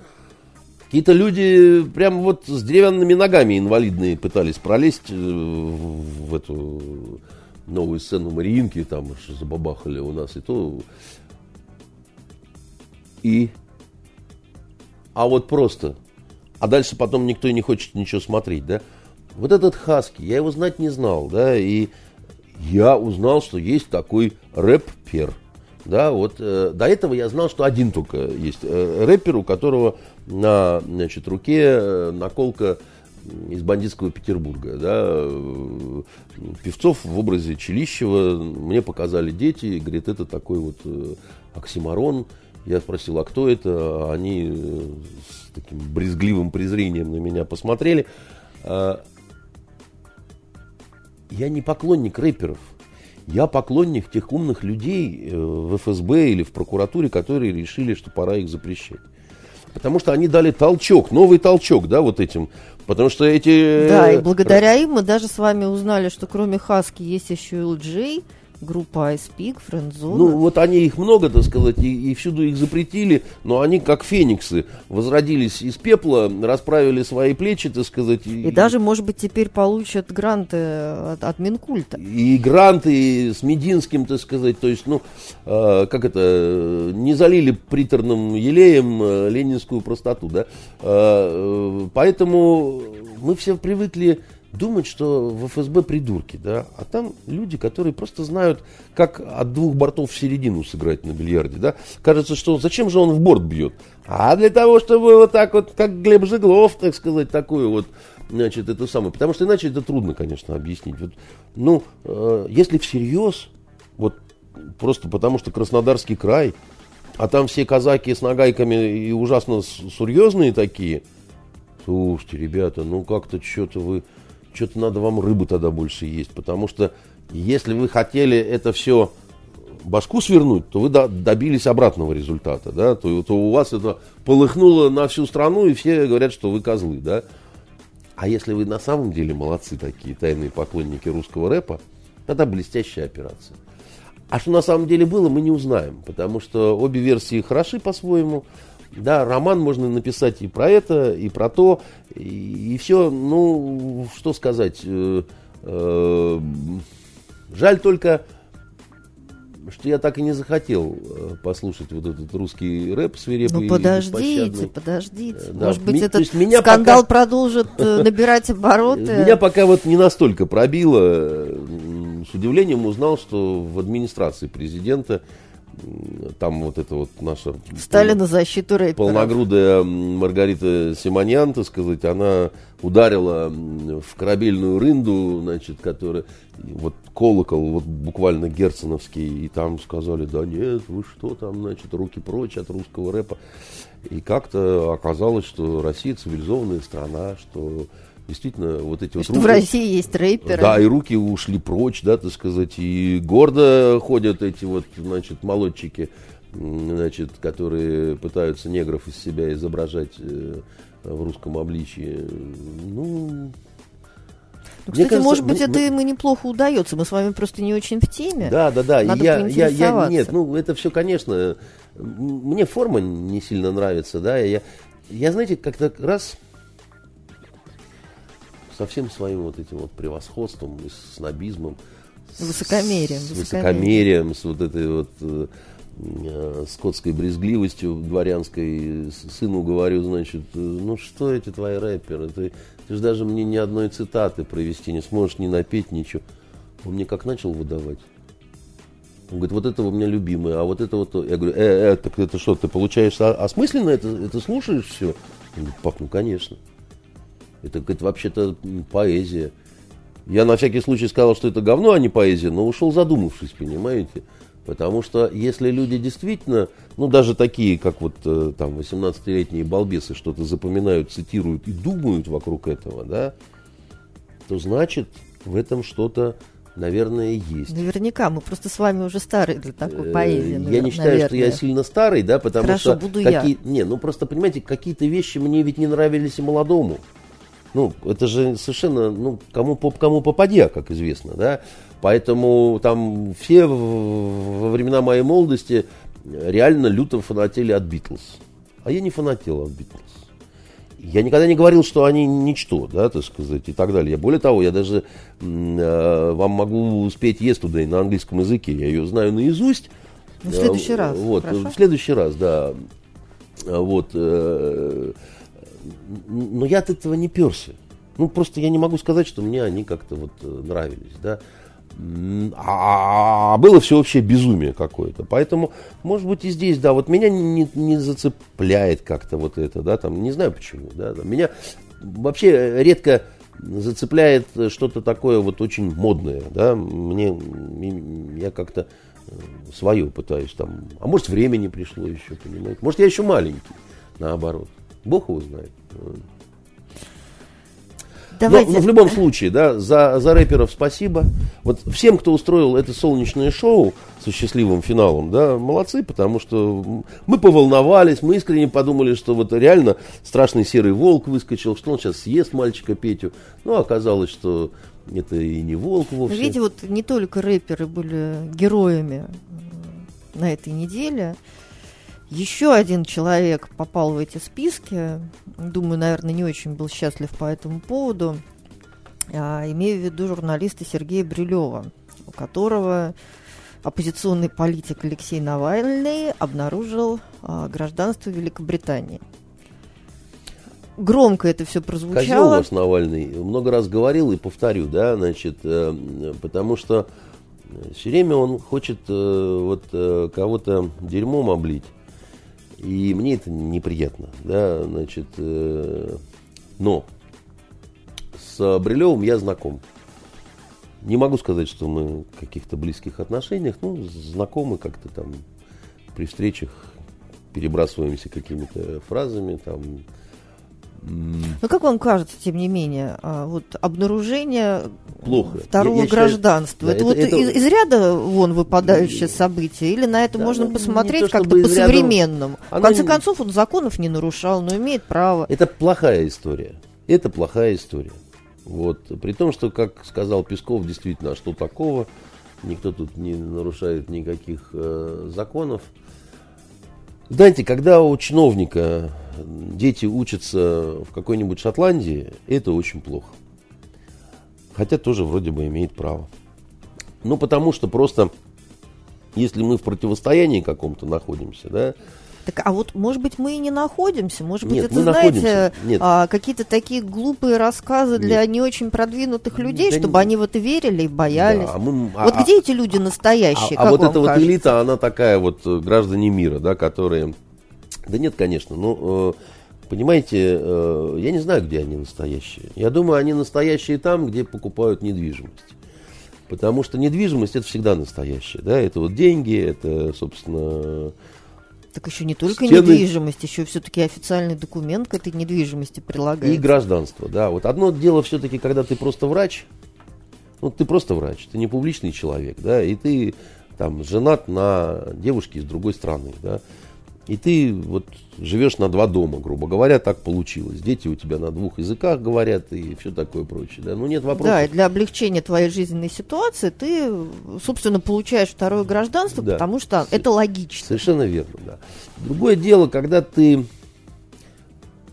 [SPEAKER 2] Какие-то люди прям вот с деревянными ногами инвалидные пытались пролезть э, в эту новую сцену Мариинки, там забабахали у нас, и то... И... А вот просто... А дальше потом никто и не хочет ничего смотреть, да? Вот этот Хаски, я его знать не знал, да, и я узнал, что есть такой рэп-пер. Да, вот э, до этого я знал, что один только есть э, рэпер, у которого на значит, руке э, наколка из бандитского Петербурга. Да. Певцов в образе Челищева мне показали дети, и говорит, это такой вот э, оксимарон. Я спросил, а кто это? Они э, с таким брезгливым презрением на меня посмотрели. А, я не поклонник рэперов. Я поклонник тех умных людей э, в ФСБ или в прокуратуре, которые решили, что пора их запрещать. Потому что они дали толчок, новый толчок, да, вот этим. Потому что эти...
[SPEAKER 1] Да, и благодаря им мы даже с вами узнали, что кроме Хаски есть еще и LG, группа Ice Peak, Friendzone.
[SPEAKER 2] Ну, вот они их много, так сказать, и, и всюду их запретили, но они как фениксы возродились из пепла, расправили свои плечи, так сказать.
[SPEAKER 1] И, и даже, может быть, теперь получат гранты от, от Минкульта.
[SPEAKER 2] И гранты с Мединским, так сказать, то есть, ну, э, как это, не залили приторным елеем э, ленинскую простоту, да. Э, поэтому мы все привыкли думать, что в ФСБ придурки, да, а там люди, которые просто знают, как от двух бортов в середину сыграть на бильярде, да. Кажется, что зачем же он в борт бьет? А для того, чтобы вот так вот, как Глеб Жиглов, так сказать, такую вот, значит, это самое. Потому что иначе это трудно, конечно, объяснить. Вот, ну, э, если всерьез, вот просто потому что Краснодарский край, а там все казаки с нагайками и ужасно серьезные такие, слушайте, ребята, ну как-то что-то вы что-то надо вам рыбу тогда больше есть, потому что если вы хотели это все башку свернуть, то вы добились обратного результата, да, то, то у вас это полыхнуло на всю страну, и все говорят, что вы козлы, да. А если вы на самом деле молодцы такие, тайные поклонники русского рэпа, это блестящая операция. А что на самом деле было, мы не узнаем, потому что обе версии хороши по-своему, да, роман можно написать и про это, и про то, и, и все, ну, что сказать, э, Э, жаль только, что я так и не захотел э, послушать вот этот русский рэп свирепый.
[SPEAKER 1] Ну подождите, подождите. Э, да,
[SPEAKER 2] Может
[SPEAKER 1] быть, ми, этот меня скандал пока... продолжит э, набирать обороты.
[SPEAKER 2] Меня пока вот не настолько пробило. С удивлением узнал, что в администрации президента там вот это вот наша...
[SPEAKER 1] Стали на защиту рэперов.
[SPEAKER 2] Полногрудая Маргарита Симоньян, так сказать, она ударила в корабельную рынду, значит, которая... Вот колокол, вот буквально герценовский, и там сказали, да нет, вы что там, значит, руки прочь от русского рэпа. И как-то оказалось, что Россия цивилизованная страна, что действительно вот эти вот
[SPEAKER 1] руки... в России есть рэперы.
[SPEAKER 2] Да, и руки ушли прочь, да, так сказать, и гордо ходят эти вот, значит, молодчики, значит, которые пытаются негров из себя изображать э, в русском обличии. Ну,
[SPEAKER 1] ну, кстати, кажется, может быть, мы, это ему неплохо удается. Мы с вами просто не очень в теме.
[SPEAKER 2] Да, да, да. Надо я, я, я, нет, ну это все, конечно. Мне форма не сильно нравится, да. Я, я знаете, как-то раз со всем своим вот этим вот превосходством и снобизмом.
[SPEAKER 1] Высокомерием.
[SPEAKER 2] С, с высокомерием, с вот этой вот э, э, скотской брезгливостью дворянской. Сыну говорю, значит, э, ну что эти твои рэперы, ты, ты же даже мне ни одной цитаты провести не сможешь, не напеть, ничего. Он мне как начал выдавать. Он говорит, вот это у меня любимое, а вот это вот... Я говорю, э, э, так это что, ты получаешь осмысленно это, это слушаешь все? Он говорит, пап, ну конечно. Это, это вообще-то поэзия. Я на всякий случай сказал, что это говно, а не поэзия, но ушел задумавшись, понимаете? Потому что если люди действительно, ну даже такие, как вот э, там 18-летние балбесы, что-то запоминают, цитируют и думают вокруг этого, да, то значит в этом что-то, наверное, есть.
[SPEAKER 1] Наверняка, мы просто с вами уже старые для такой э, поэзии.
[SPEAKER 2] Я не считаю,
[SPEAKER 1] наверное.
[SPEAKER 2] что я сильно старый, да, потому
[SPEAKER 1] Хорошо,
[SPEAKER 2] что...
[SPEAKER 1] буду
[SPEAKER 2] какие...
[SPEAKER 1] я.
[SPEAKER 2] Не, ну просто, понимаете, какие-то вещи мне ведь не нравились и молодому. Ну, это же совершенно, ну, кому, кому попадя, как известно, да. Поэтому там все во времена моей молодости реально люто фанатели от Битлз. А я не фанател от Битлз. Я никогда не говорил, что они ничто, да, так сказать, и так далее. Более того, я даже э, вам могу спеть Yesterday на английском языке. Я ее знаю наизусть.
[SPEAKER 1] Ну, в следующий э, раз.
[SPEAKER 2] Вот, хорошо? в следующий раз, да. Вот. Э, но я от этого не перся. Ну, просто я не могу сказать, что мне они как-то вот э, нравились, да. А было все вообще безумие какое-то. Поэтому, может быть, и здесь, да, вот меня не, не зацепляет как-то вот это, да, там, не знаю почему, да. Меня вообще редко зацепляет что-то такое вот очень модное, да. Мне, я как-то э, свое пытаюсь там, а может, времени пришло еще, понимаете. Может, я еще маленький, наоборот. Бог его знает. Давайте. Но, но в любом случае, да, за, за рэперов спасибо. Вот всем, кто устроил это солнечное шоу со счастливым финалом, да, молодцы, потому что мы поволновались, мы искренне подумали, что вот реально страшный серый волк выскочил, что он сейчас съест мальчика Петю. Но оказалось, что это и не волк вовсе.
[SPEAKER 1] Видите, вот не только рэперы были героями на этой неделе. Еще один человек попал в эти списки. Думаю, наверное, не очень был счастлив по этому поводу. А, имею в виду журналиста Сергея Брилева, у которого оппозиционный политик Алексей Навальный обнаружил а, гражданство Великобритании. Громко это все прозвучало. Козел
[SPEAKER 2] у вас Навальный. Много раз говорил и повторю, да, значит, э, потому что все время он хочет э, вот э, кого-то дерьмом облить. И мне это неприятно, да, значит, э, но с Брилевым я знаком. Не могу сказать, что мы в каких-то близких отношениях, ну, знакомы как-то там при встречах перебрасываемся какими-то фразами, там,
[SPEAKER 1] ну, как вам кажется, тем не менее, а, вот обнаружение
[SPEAKER 2] Плохо.
[SPEAKER 1] второго я, я гражданства, считаю, это, это вот это... из, из ряда вон выпадающее событие, или на это да, можно ну, посмотреть как-то по-современному? Ряда... В конце не... концов, он законов не нарушал, но имеет право.
[SPEAKER 2] Это плохая история. Это плохая история. Вот. При том, что, как сказал Песков, действительно, а что такого? Никто тут не нарушает никаких э, законов. Знаете, когда у чиновника дети учатся в какой-нибудь Шотландии, это очень плохо. Хотя тоже вроде бы имеет право. Ну, потому что просто, если мы в противостоянии каком-то находимся, да,
[SPEAKER 1] так, а вот, может быть, мы и не находимся. Может быть,
[SPEAKER 2] Нет,
[SPEAKER 1] это, знаете, а, какие-то такие глупые рассказы для не очень продвинутых людей,
[SPEAKER 2] Да
[SPEAKER 1] чтобы
[SPEAKER 2] не-
[SPEAKER 1] они в это верили и боялись.
[SPEAKER 2] Да, а мы- а-
[SPEAKER 1] вот
[SPEAKER 2] а-
[SPEAKER 1] где эти люди настоящие,
[SPEAKER 2] А, а вот эта вот
[SPEAKER 1] кажется?
[SPEAKER 2] элита, она такая вот э, граждане мира, да, которые... Да нет, конечно, ну, э, понимаете, э, я не знаю, где они настоящие. Я думаю, они настоящие там, где покупают недвижимость. Потому что недвижимость это всегда настоящая, да, это вот деньги, это, собственно,
[SPEAKER 1] Так еще не только
[SPEAKER 2] Стены-
[SPEAKER 1] недвижимость, еще все-таки официальный документ к этой недвижимости прилагается.
[SPEAKER 2] и гражданство, да. Вот одно дело все-таки, когда ты просто врач, ну, ты просто врач, ты не публичный человек, да, и ты там женат на девушке из другой страны, да, и ты вот живешь на два дома, грубо говоря, так получилось. Дети у тебя на двух языках говорят и все такое прочее, да. Ну, нет вопросов.
[SPEAKER 1] Да, и для облегчения твоей жизненной ситуации ты, собственно, получаешь второе гражданство,
[SPEAKER 2] Да.
[SPEAKER 1] потому что это логично.
[SPEAKER 2] Совершенно верно, да. Другое дело, когда ты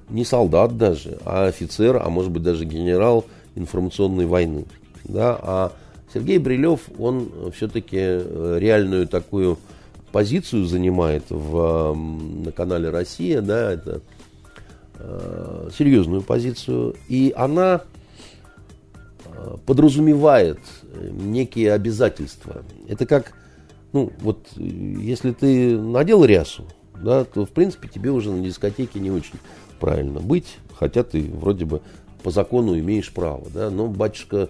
[SPEAKER 2] не солдат даже, а офицер, а может быть даже генерал информационной войны. Да? А Сергей Брилев, он все-таки реальную такую позицию занимает в, на канале «Россия», да, это э, серьезную позицию, и она э, подразумевает э, некие обязательства. Это как, ну, вот, если ты надел рясу, да, то, в принципе, тебе уже на дискотеке не очень правильно быть, хотя ты вроде бы по закону имеешь право, да, но, батюшка,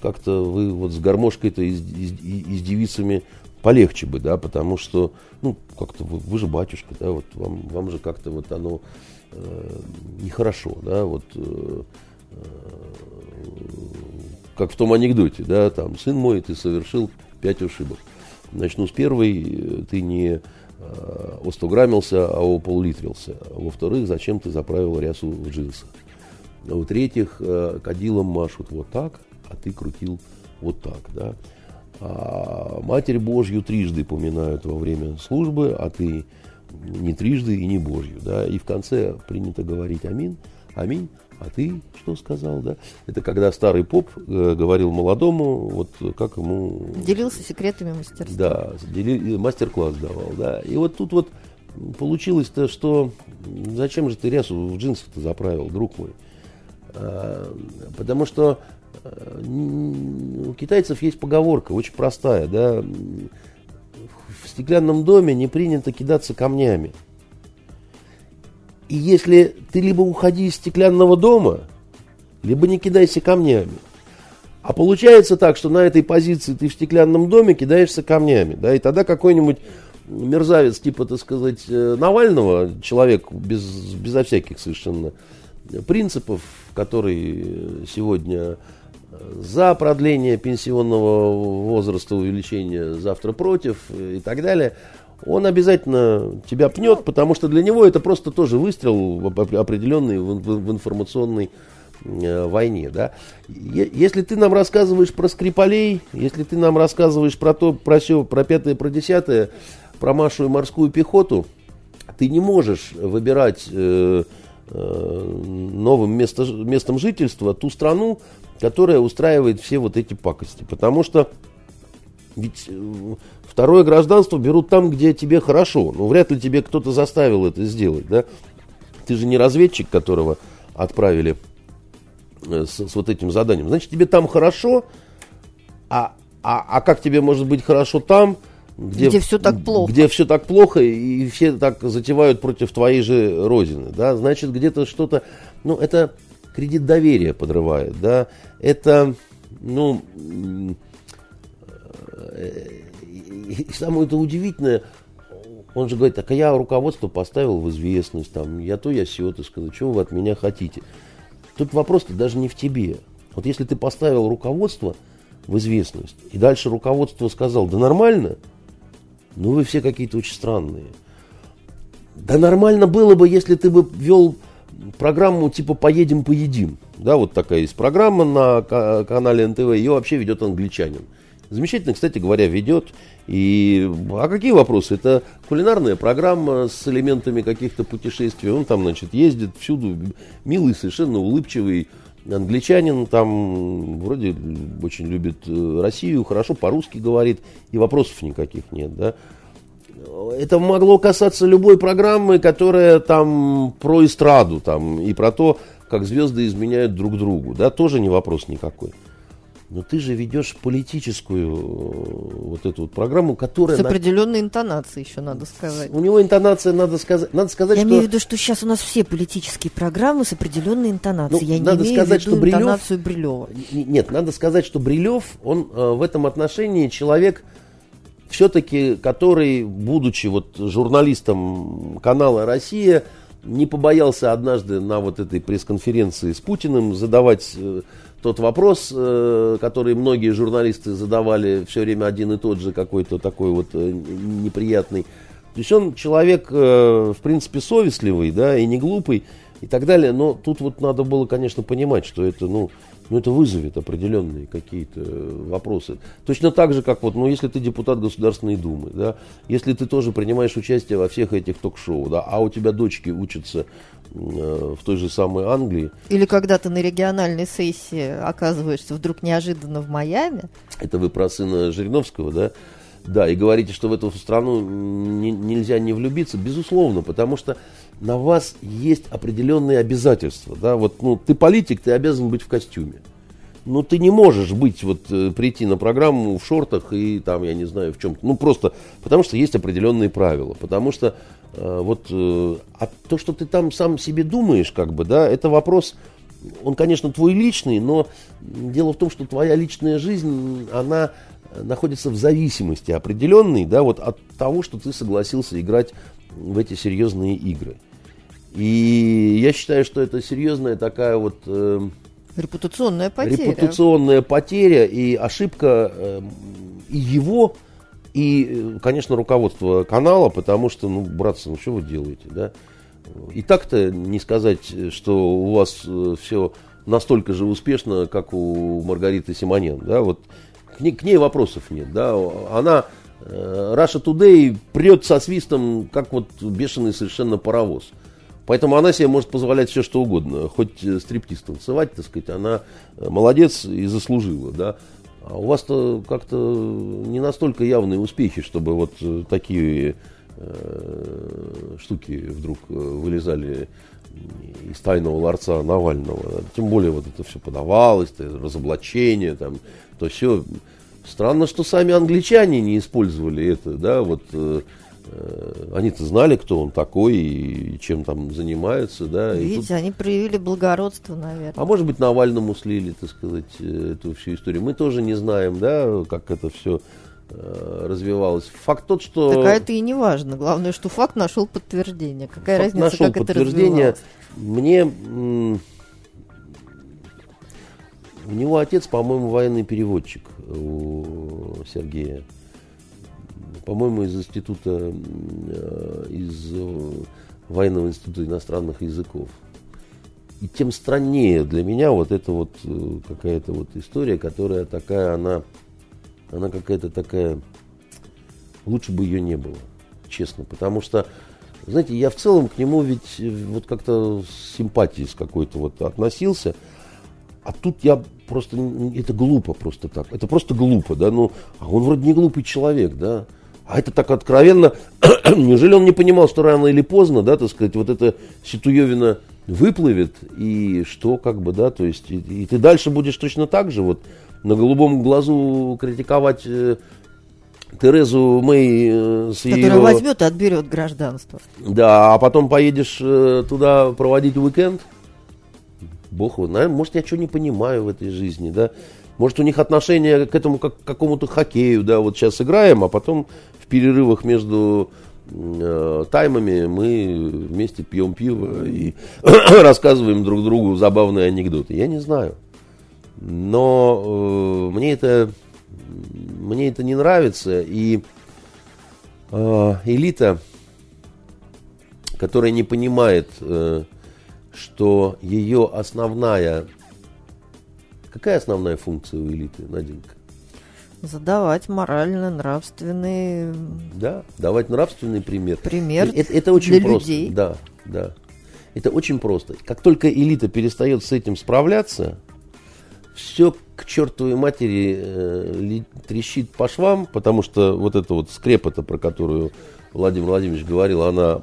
[SPEAKER 2] как-то вы вот с гармошкой-то и с- и- и с девицами полегче бы, да, потому что, ну, как-то вы, вы же батюшка, да, вот вам, вам же как-то вот оно э, нехорошо, да, вот э, э, как в том анекдоте, да, там, сын мой, ты совершил пять ошибок. Начну с первой, ты не э, остограммился, а ополлитрился. Во-вторых, зачем ты заправил рясу в джинсы? А В-третьих, э, кадилом машут вот так, а ты крутил вот так, да. А Матерь Божью трижды поминают во время службы, а ты не трижды и не Божью, да. И в конце принято говорить аминь, аминь, а ты что сказал, да? Это когда старый поп э, говорил молодому, вот как ему
[SPEAKER 1] Делился секретами мастерства.
[SPEAKER 2] да, дели- мастер-класс давал, да. И вот тут вот получилось-то, что зачем же ты рясу в джинсы-то заправил, друг мой? А, Потому что у китайцев есть поговорка, очень простая, да. В стеклянном доме не принято кидаться камнями. И если ты либо уходи из стеклянного дома, либо не кидайся камнями. А получается так, что на этой позиции ты в стеклянном доме кидаешься камнями, да, и тогда какой-нибудь мерзавец, типа, так сказать, э, Навального, человек без, безо всяких совершенно принципов, который сегодня за продление пенсионного возраста, увеличение, завтра против и так далее, он обязательно тебя пнет, потому что для него это просто тоже выстрел определенный в, информационной э, войне. Да? Если ты нам рассказываешь про Скрипалей, если ты нам рассказываешь про то, про все, про пятое, про десятое, про Машу и морскую пехоту, ты не можешь выбирать э, э, новым место, местом жительства ту страну, которая устраивает все вот эти пакости. Потому что ведь э, второе гражданство берут там, где тебе хорошо. Ну, вряд ли тебе кто-то заставил это сделать, да? Ты же не разведчик, которого отправили э, с, с вот этим заданием. Значит, тебе там хорошо, а, а, а как тебе может быть хорошо там, где,
[SPEAKER 1] Где всё так плохо.
[SPEAKER 2] Где все так плохо, и все так затевают против твоей же родины, да? Значит, где-то что-то... Ну, это кредит доверия подрывает, да? Это, ну... и, и самое это удивительное, он же говорит, так а я руководство поставил в известность, там, я то, я сё, ты сказал, чего вы от меня хотите? Тут вопрос-то даже не в тебе. Вот если ты поставил руководство в известность, и дальше руководство сказал, да нормально, ну вы все какие-то очень странные. Да нормально было бы, если ты бы вел программу типа «Поедем, поедим». Да, вот такая есть программа на ка- канале НТВ, ее вообще ведет англичанин. Замечательно, кстати говоря, ведет. И, а какие вопросы? Это кулинарная программа с элементами каких-то путешествий. Он там, значит, ездит всюду, милый, совершенно улыбчивый, англичанин, там вроде очень любит э, Россию, хорошо по-русски говорит, и вопросов никаких нет, да. Это могло касаться любой программы, которая там про эстраду, там, и про то, как звезды изменяют друг другу, да, тоже не вопрос никакой. Но ты же ведешь политическую э, вот эту вот программу, которая...
[SPEAKER 1] С определенной на... интонацией еще надо сказать.
[SPEAKER 2] У него интонация, надо сказать, надо сказать
[SPEAKER 1] Я
[SPEAKER 2] что...
[SPEAKER 1] имею в виду, что сейчас у нас все политические программы с определенной интонацией.
[SPEAKER 2] Ну,
[SPEAKER 1] Я
[SPEAKER 2] надо
[SPEAKER 1] не имею
[SPEAKER 2] сказать,
[SPEAKER 1] в виду
[SPEAKER 2] что Брилев...
[SPEAKER 1] интонацию Брилева.
[SPEAKER 2] Нет, надо сказать, что Брилев, он э, в этом отношении человек, все-таки, который, будучи вот журналистом канала «Россия», не побоялся однажды на вот этой пресс-конференции с Путиным задавать э, тот вопрос, э, который многие журналисты задавали все время один и тот же, какой-то такой вот э, неприятный. То есть он человек, в принципе, совестливый, да, и не глупый, и так далее. Но тут вот надо было, конечно, понимать, что это, ну, ну, это вызовет определенные какие-то вопросы. Точно так же, как вот, ну, если ты депутат Государственной Думы, да, если ты тоже принимаешь участие во всех этих ток-шоу, да, а у тебя дочки учатся Э, в той же самой Англии.
[SPEAKER 1] Или когда ты на региональной сессии оказываешься вдруг неожиданно в Майами.
[SPEAKER 2] Это вы про сына Жириновского, да? Да, и говорите, что в эту страну не, нельзя не влюбиться, безусловно, потому что на вас есть определенные обязательства. Да? Вот, ну, ты политик, ты обязан быть в костюме. Ну, ты не можешь быть, вот, э, прийти на программу в шортах и там, я не знаю, в чем-то. Ну, просто потому что есть определенные правила. Потому что Э, вот, э, а то, что ты там сам себе думаешь, как бы, да, это вопрос, он, конечно, твой личный, но дело в том, что твоя личная жизнь, она находится в зависимости определенной, да, вот от того, что ты согласился играть в эти серьезные игры. И я считаю, что это серьезная такая вот... Э,
[SPEAKER 1] репутационная потеря.
[SPEAKER 2] Репутационная потеря и ошибка э, и его и, э, конечно, руководство канала, потому что, ну, братцы, ну что вы делаете, да? И так-то не сказать, что у вас э, все настолько же успешно, как у Маргариты Симонян, да, вот к ней, к ней вопросов нет, да, она Russia Today прет со свистом, как вот бешеный совершенно паровоз. Поэтому она себе может позволять все, что угодно. Хоть стриптиз танцевать, так сказать, она молодец и заслужила, да. А у вас-то как-то не настолько явные успехи, чтобы вот э, такие э, штуки вдруг э, вылезали из тайного ларца Навального. Тем более вот это все подавалось, разоблачение, там, то все. Странно, что сами англичане не использовали это, да, вот э, Э, они-то знали, кто он такой и чем там занимаются, да.
[SPEAKER 1] Видите, тут... они проявили благородство, наверное.
[SPEAKER 2] А может быть, Навальному слили, так сказать, э, эту всю историю. Мы тоже не знаем, да, как это все э, развивалось. Факт тот, что...
[SPEAKER 1] Так а это и не важно. Главное, что факт нашел подтверждение. Какая факт разница,
[SPEAKER 2] нашел
[SPEAKER 1] как
[SPEAKER 2] подтверждение.
[SPEAKER 1] это развивалось?
[SPEAKER 2] Мне... У него отец, по-моему, военный переводчик у Сергея. По-моему, из института, э, из э, военного института иностранных языков. И тем страннее для меня вот эта вот э, какая-то вот история, которая такая, она, она какая-то такая, лучше бы ее не было, честно, потому что, знаете, я в целом к нему ведь вот как-то с симпатией с какой-то вот относился, а тут я просто, это глупо просто так, это просто глупо, да, ну, а он вроде не глупый человек, да, а это так откровенно. Неужели он не понимал, что рано или поздно, да, так сказать, вот эта ситуевина выплывет, и что, как бы, да, то есть, и, и ты дальше будешь точно так же, вот, на голубом глазу критиковать э, Терезу Мэй э, с
[SPEAKER 1] Которая ее... возьмет и отберет гражданство.
[SPEAKER 2] Да, а потом поедешь э, туда проводить уикенд. Бог его знает, может, я что не понимаю в этой жизни, да. Может, у них отношение к этому как к какому-то хоккею, да, вот сейчас играем, а потом в перерывах между э, таймами мы вместе пьем пиво и рассказываем друг другу забавные анекдоты. Я не знаю. Но э, мне это мне это не нравится. И э, элита, которая не понимает, э, что ее основная Какая основная функция у элиты, Наденька?
[SPEAKER 1] Задавать морально, нравственный...
[SPEAKER 2] Да, давать нравственный пример.
[SPEAKER 1] Пример
[SPEAKER 2] это, это очень
[SPEAKER 1] для
[SPEAKER 2] просто.
[SPEAKER 1] людей.
[SPEAKER 2] Да, да. Это очень просто. Как только элита перестает с этим справляться, все к чертовой матери э, трещит по швам, потому что вот эта вот скрепа-то, про которую Владимир Владимирович говорил, она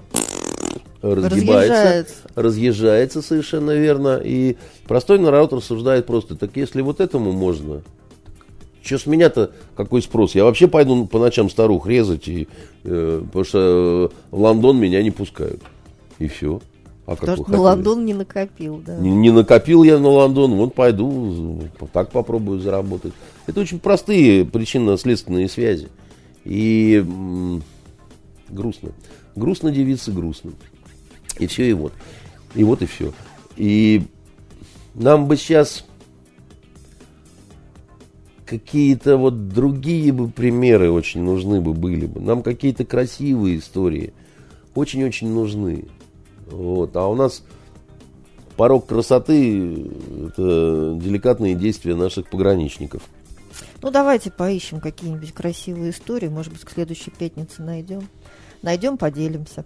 [SPEAKER 2] разгибается, разъезжается. разъезжается совершенно верно. И простой народ рассуждает просто, так если вот этому можно, что с меня-то какой спрос? Я вообще пойду по ночам старух резать, и, э, потому что в Лондон меня не пускают. И все.
[SPEAKER 1] А Потому что на Лондон не накопил, да.
[SPEAKER 2] Не, не накопил я на Лондон, вот пойду, так попробую заработать. Это очень простые причинно-следственные связи. И м- грустно. Грустно девица, грустно. И все, и вот. И вот и все. И нам бы сейчас какие-то вот другие бы примеры очень нужны бы были бы. Нам какие-то красивые истории очень-очень нужны. Вот. А у нас порог красоты – это деликатные действия наших пограничников.
[SPEAKER 1] Ну, давайте поищем какие-нибудь красивые истории. Может быть, к следующей пятнице найдем. Найдем, поделимся.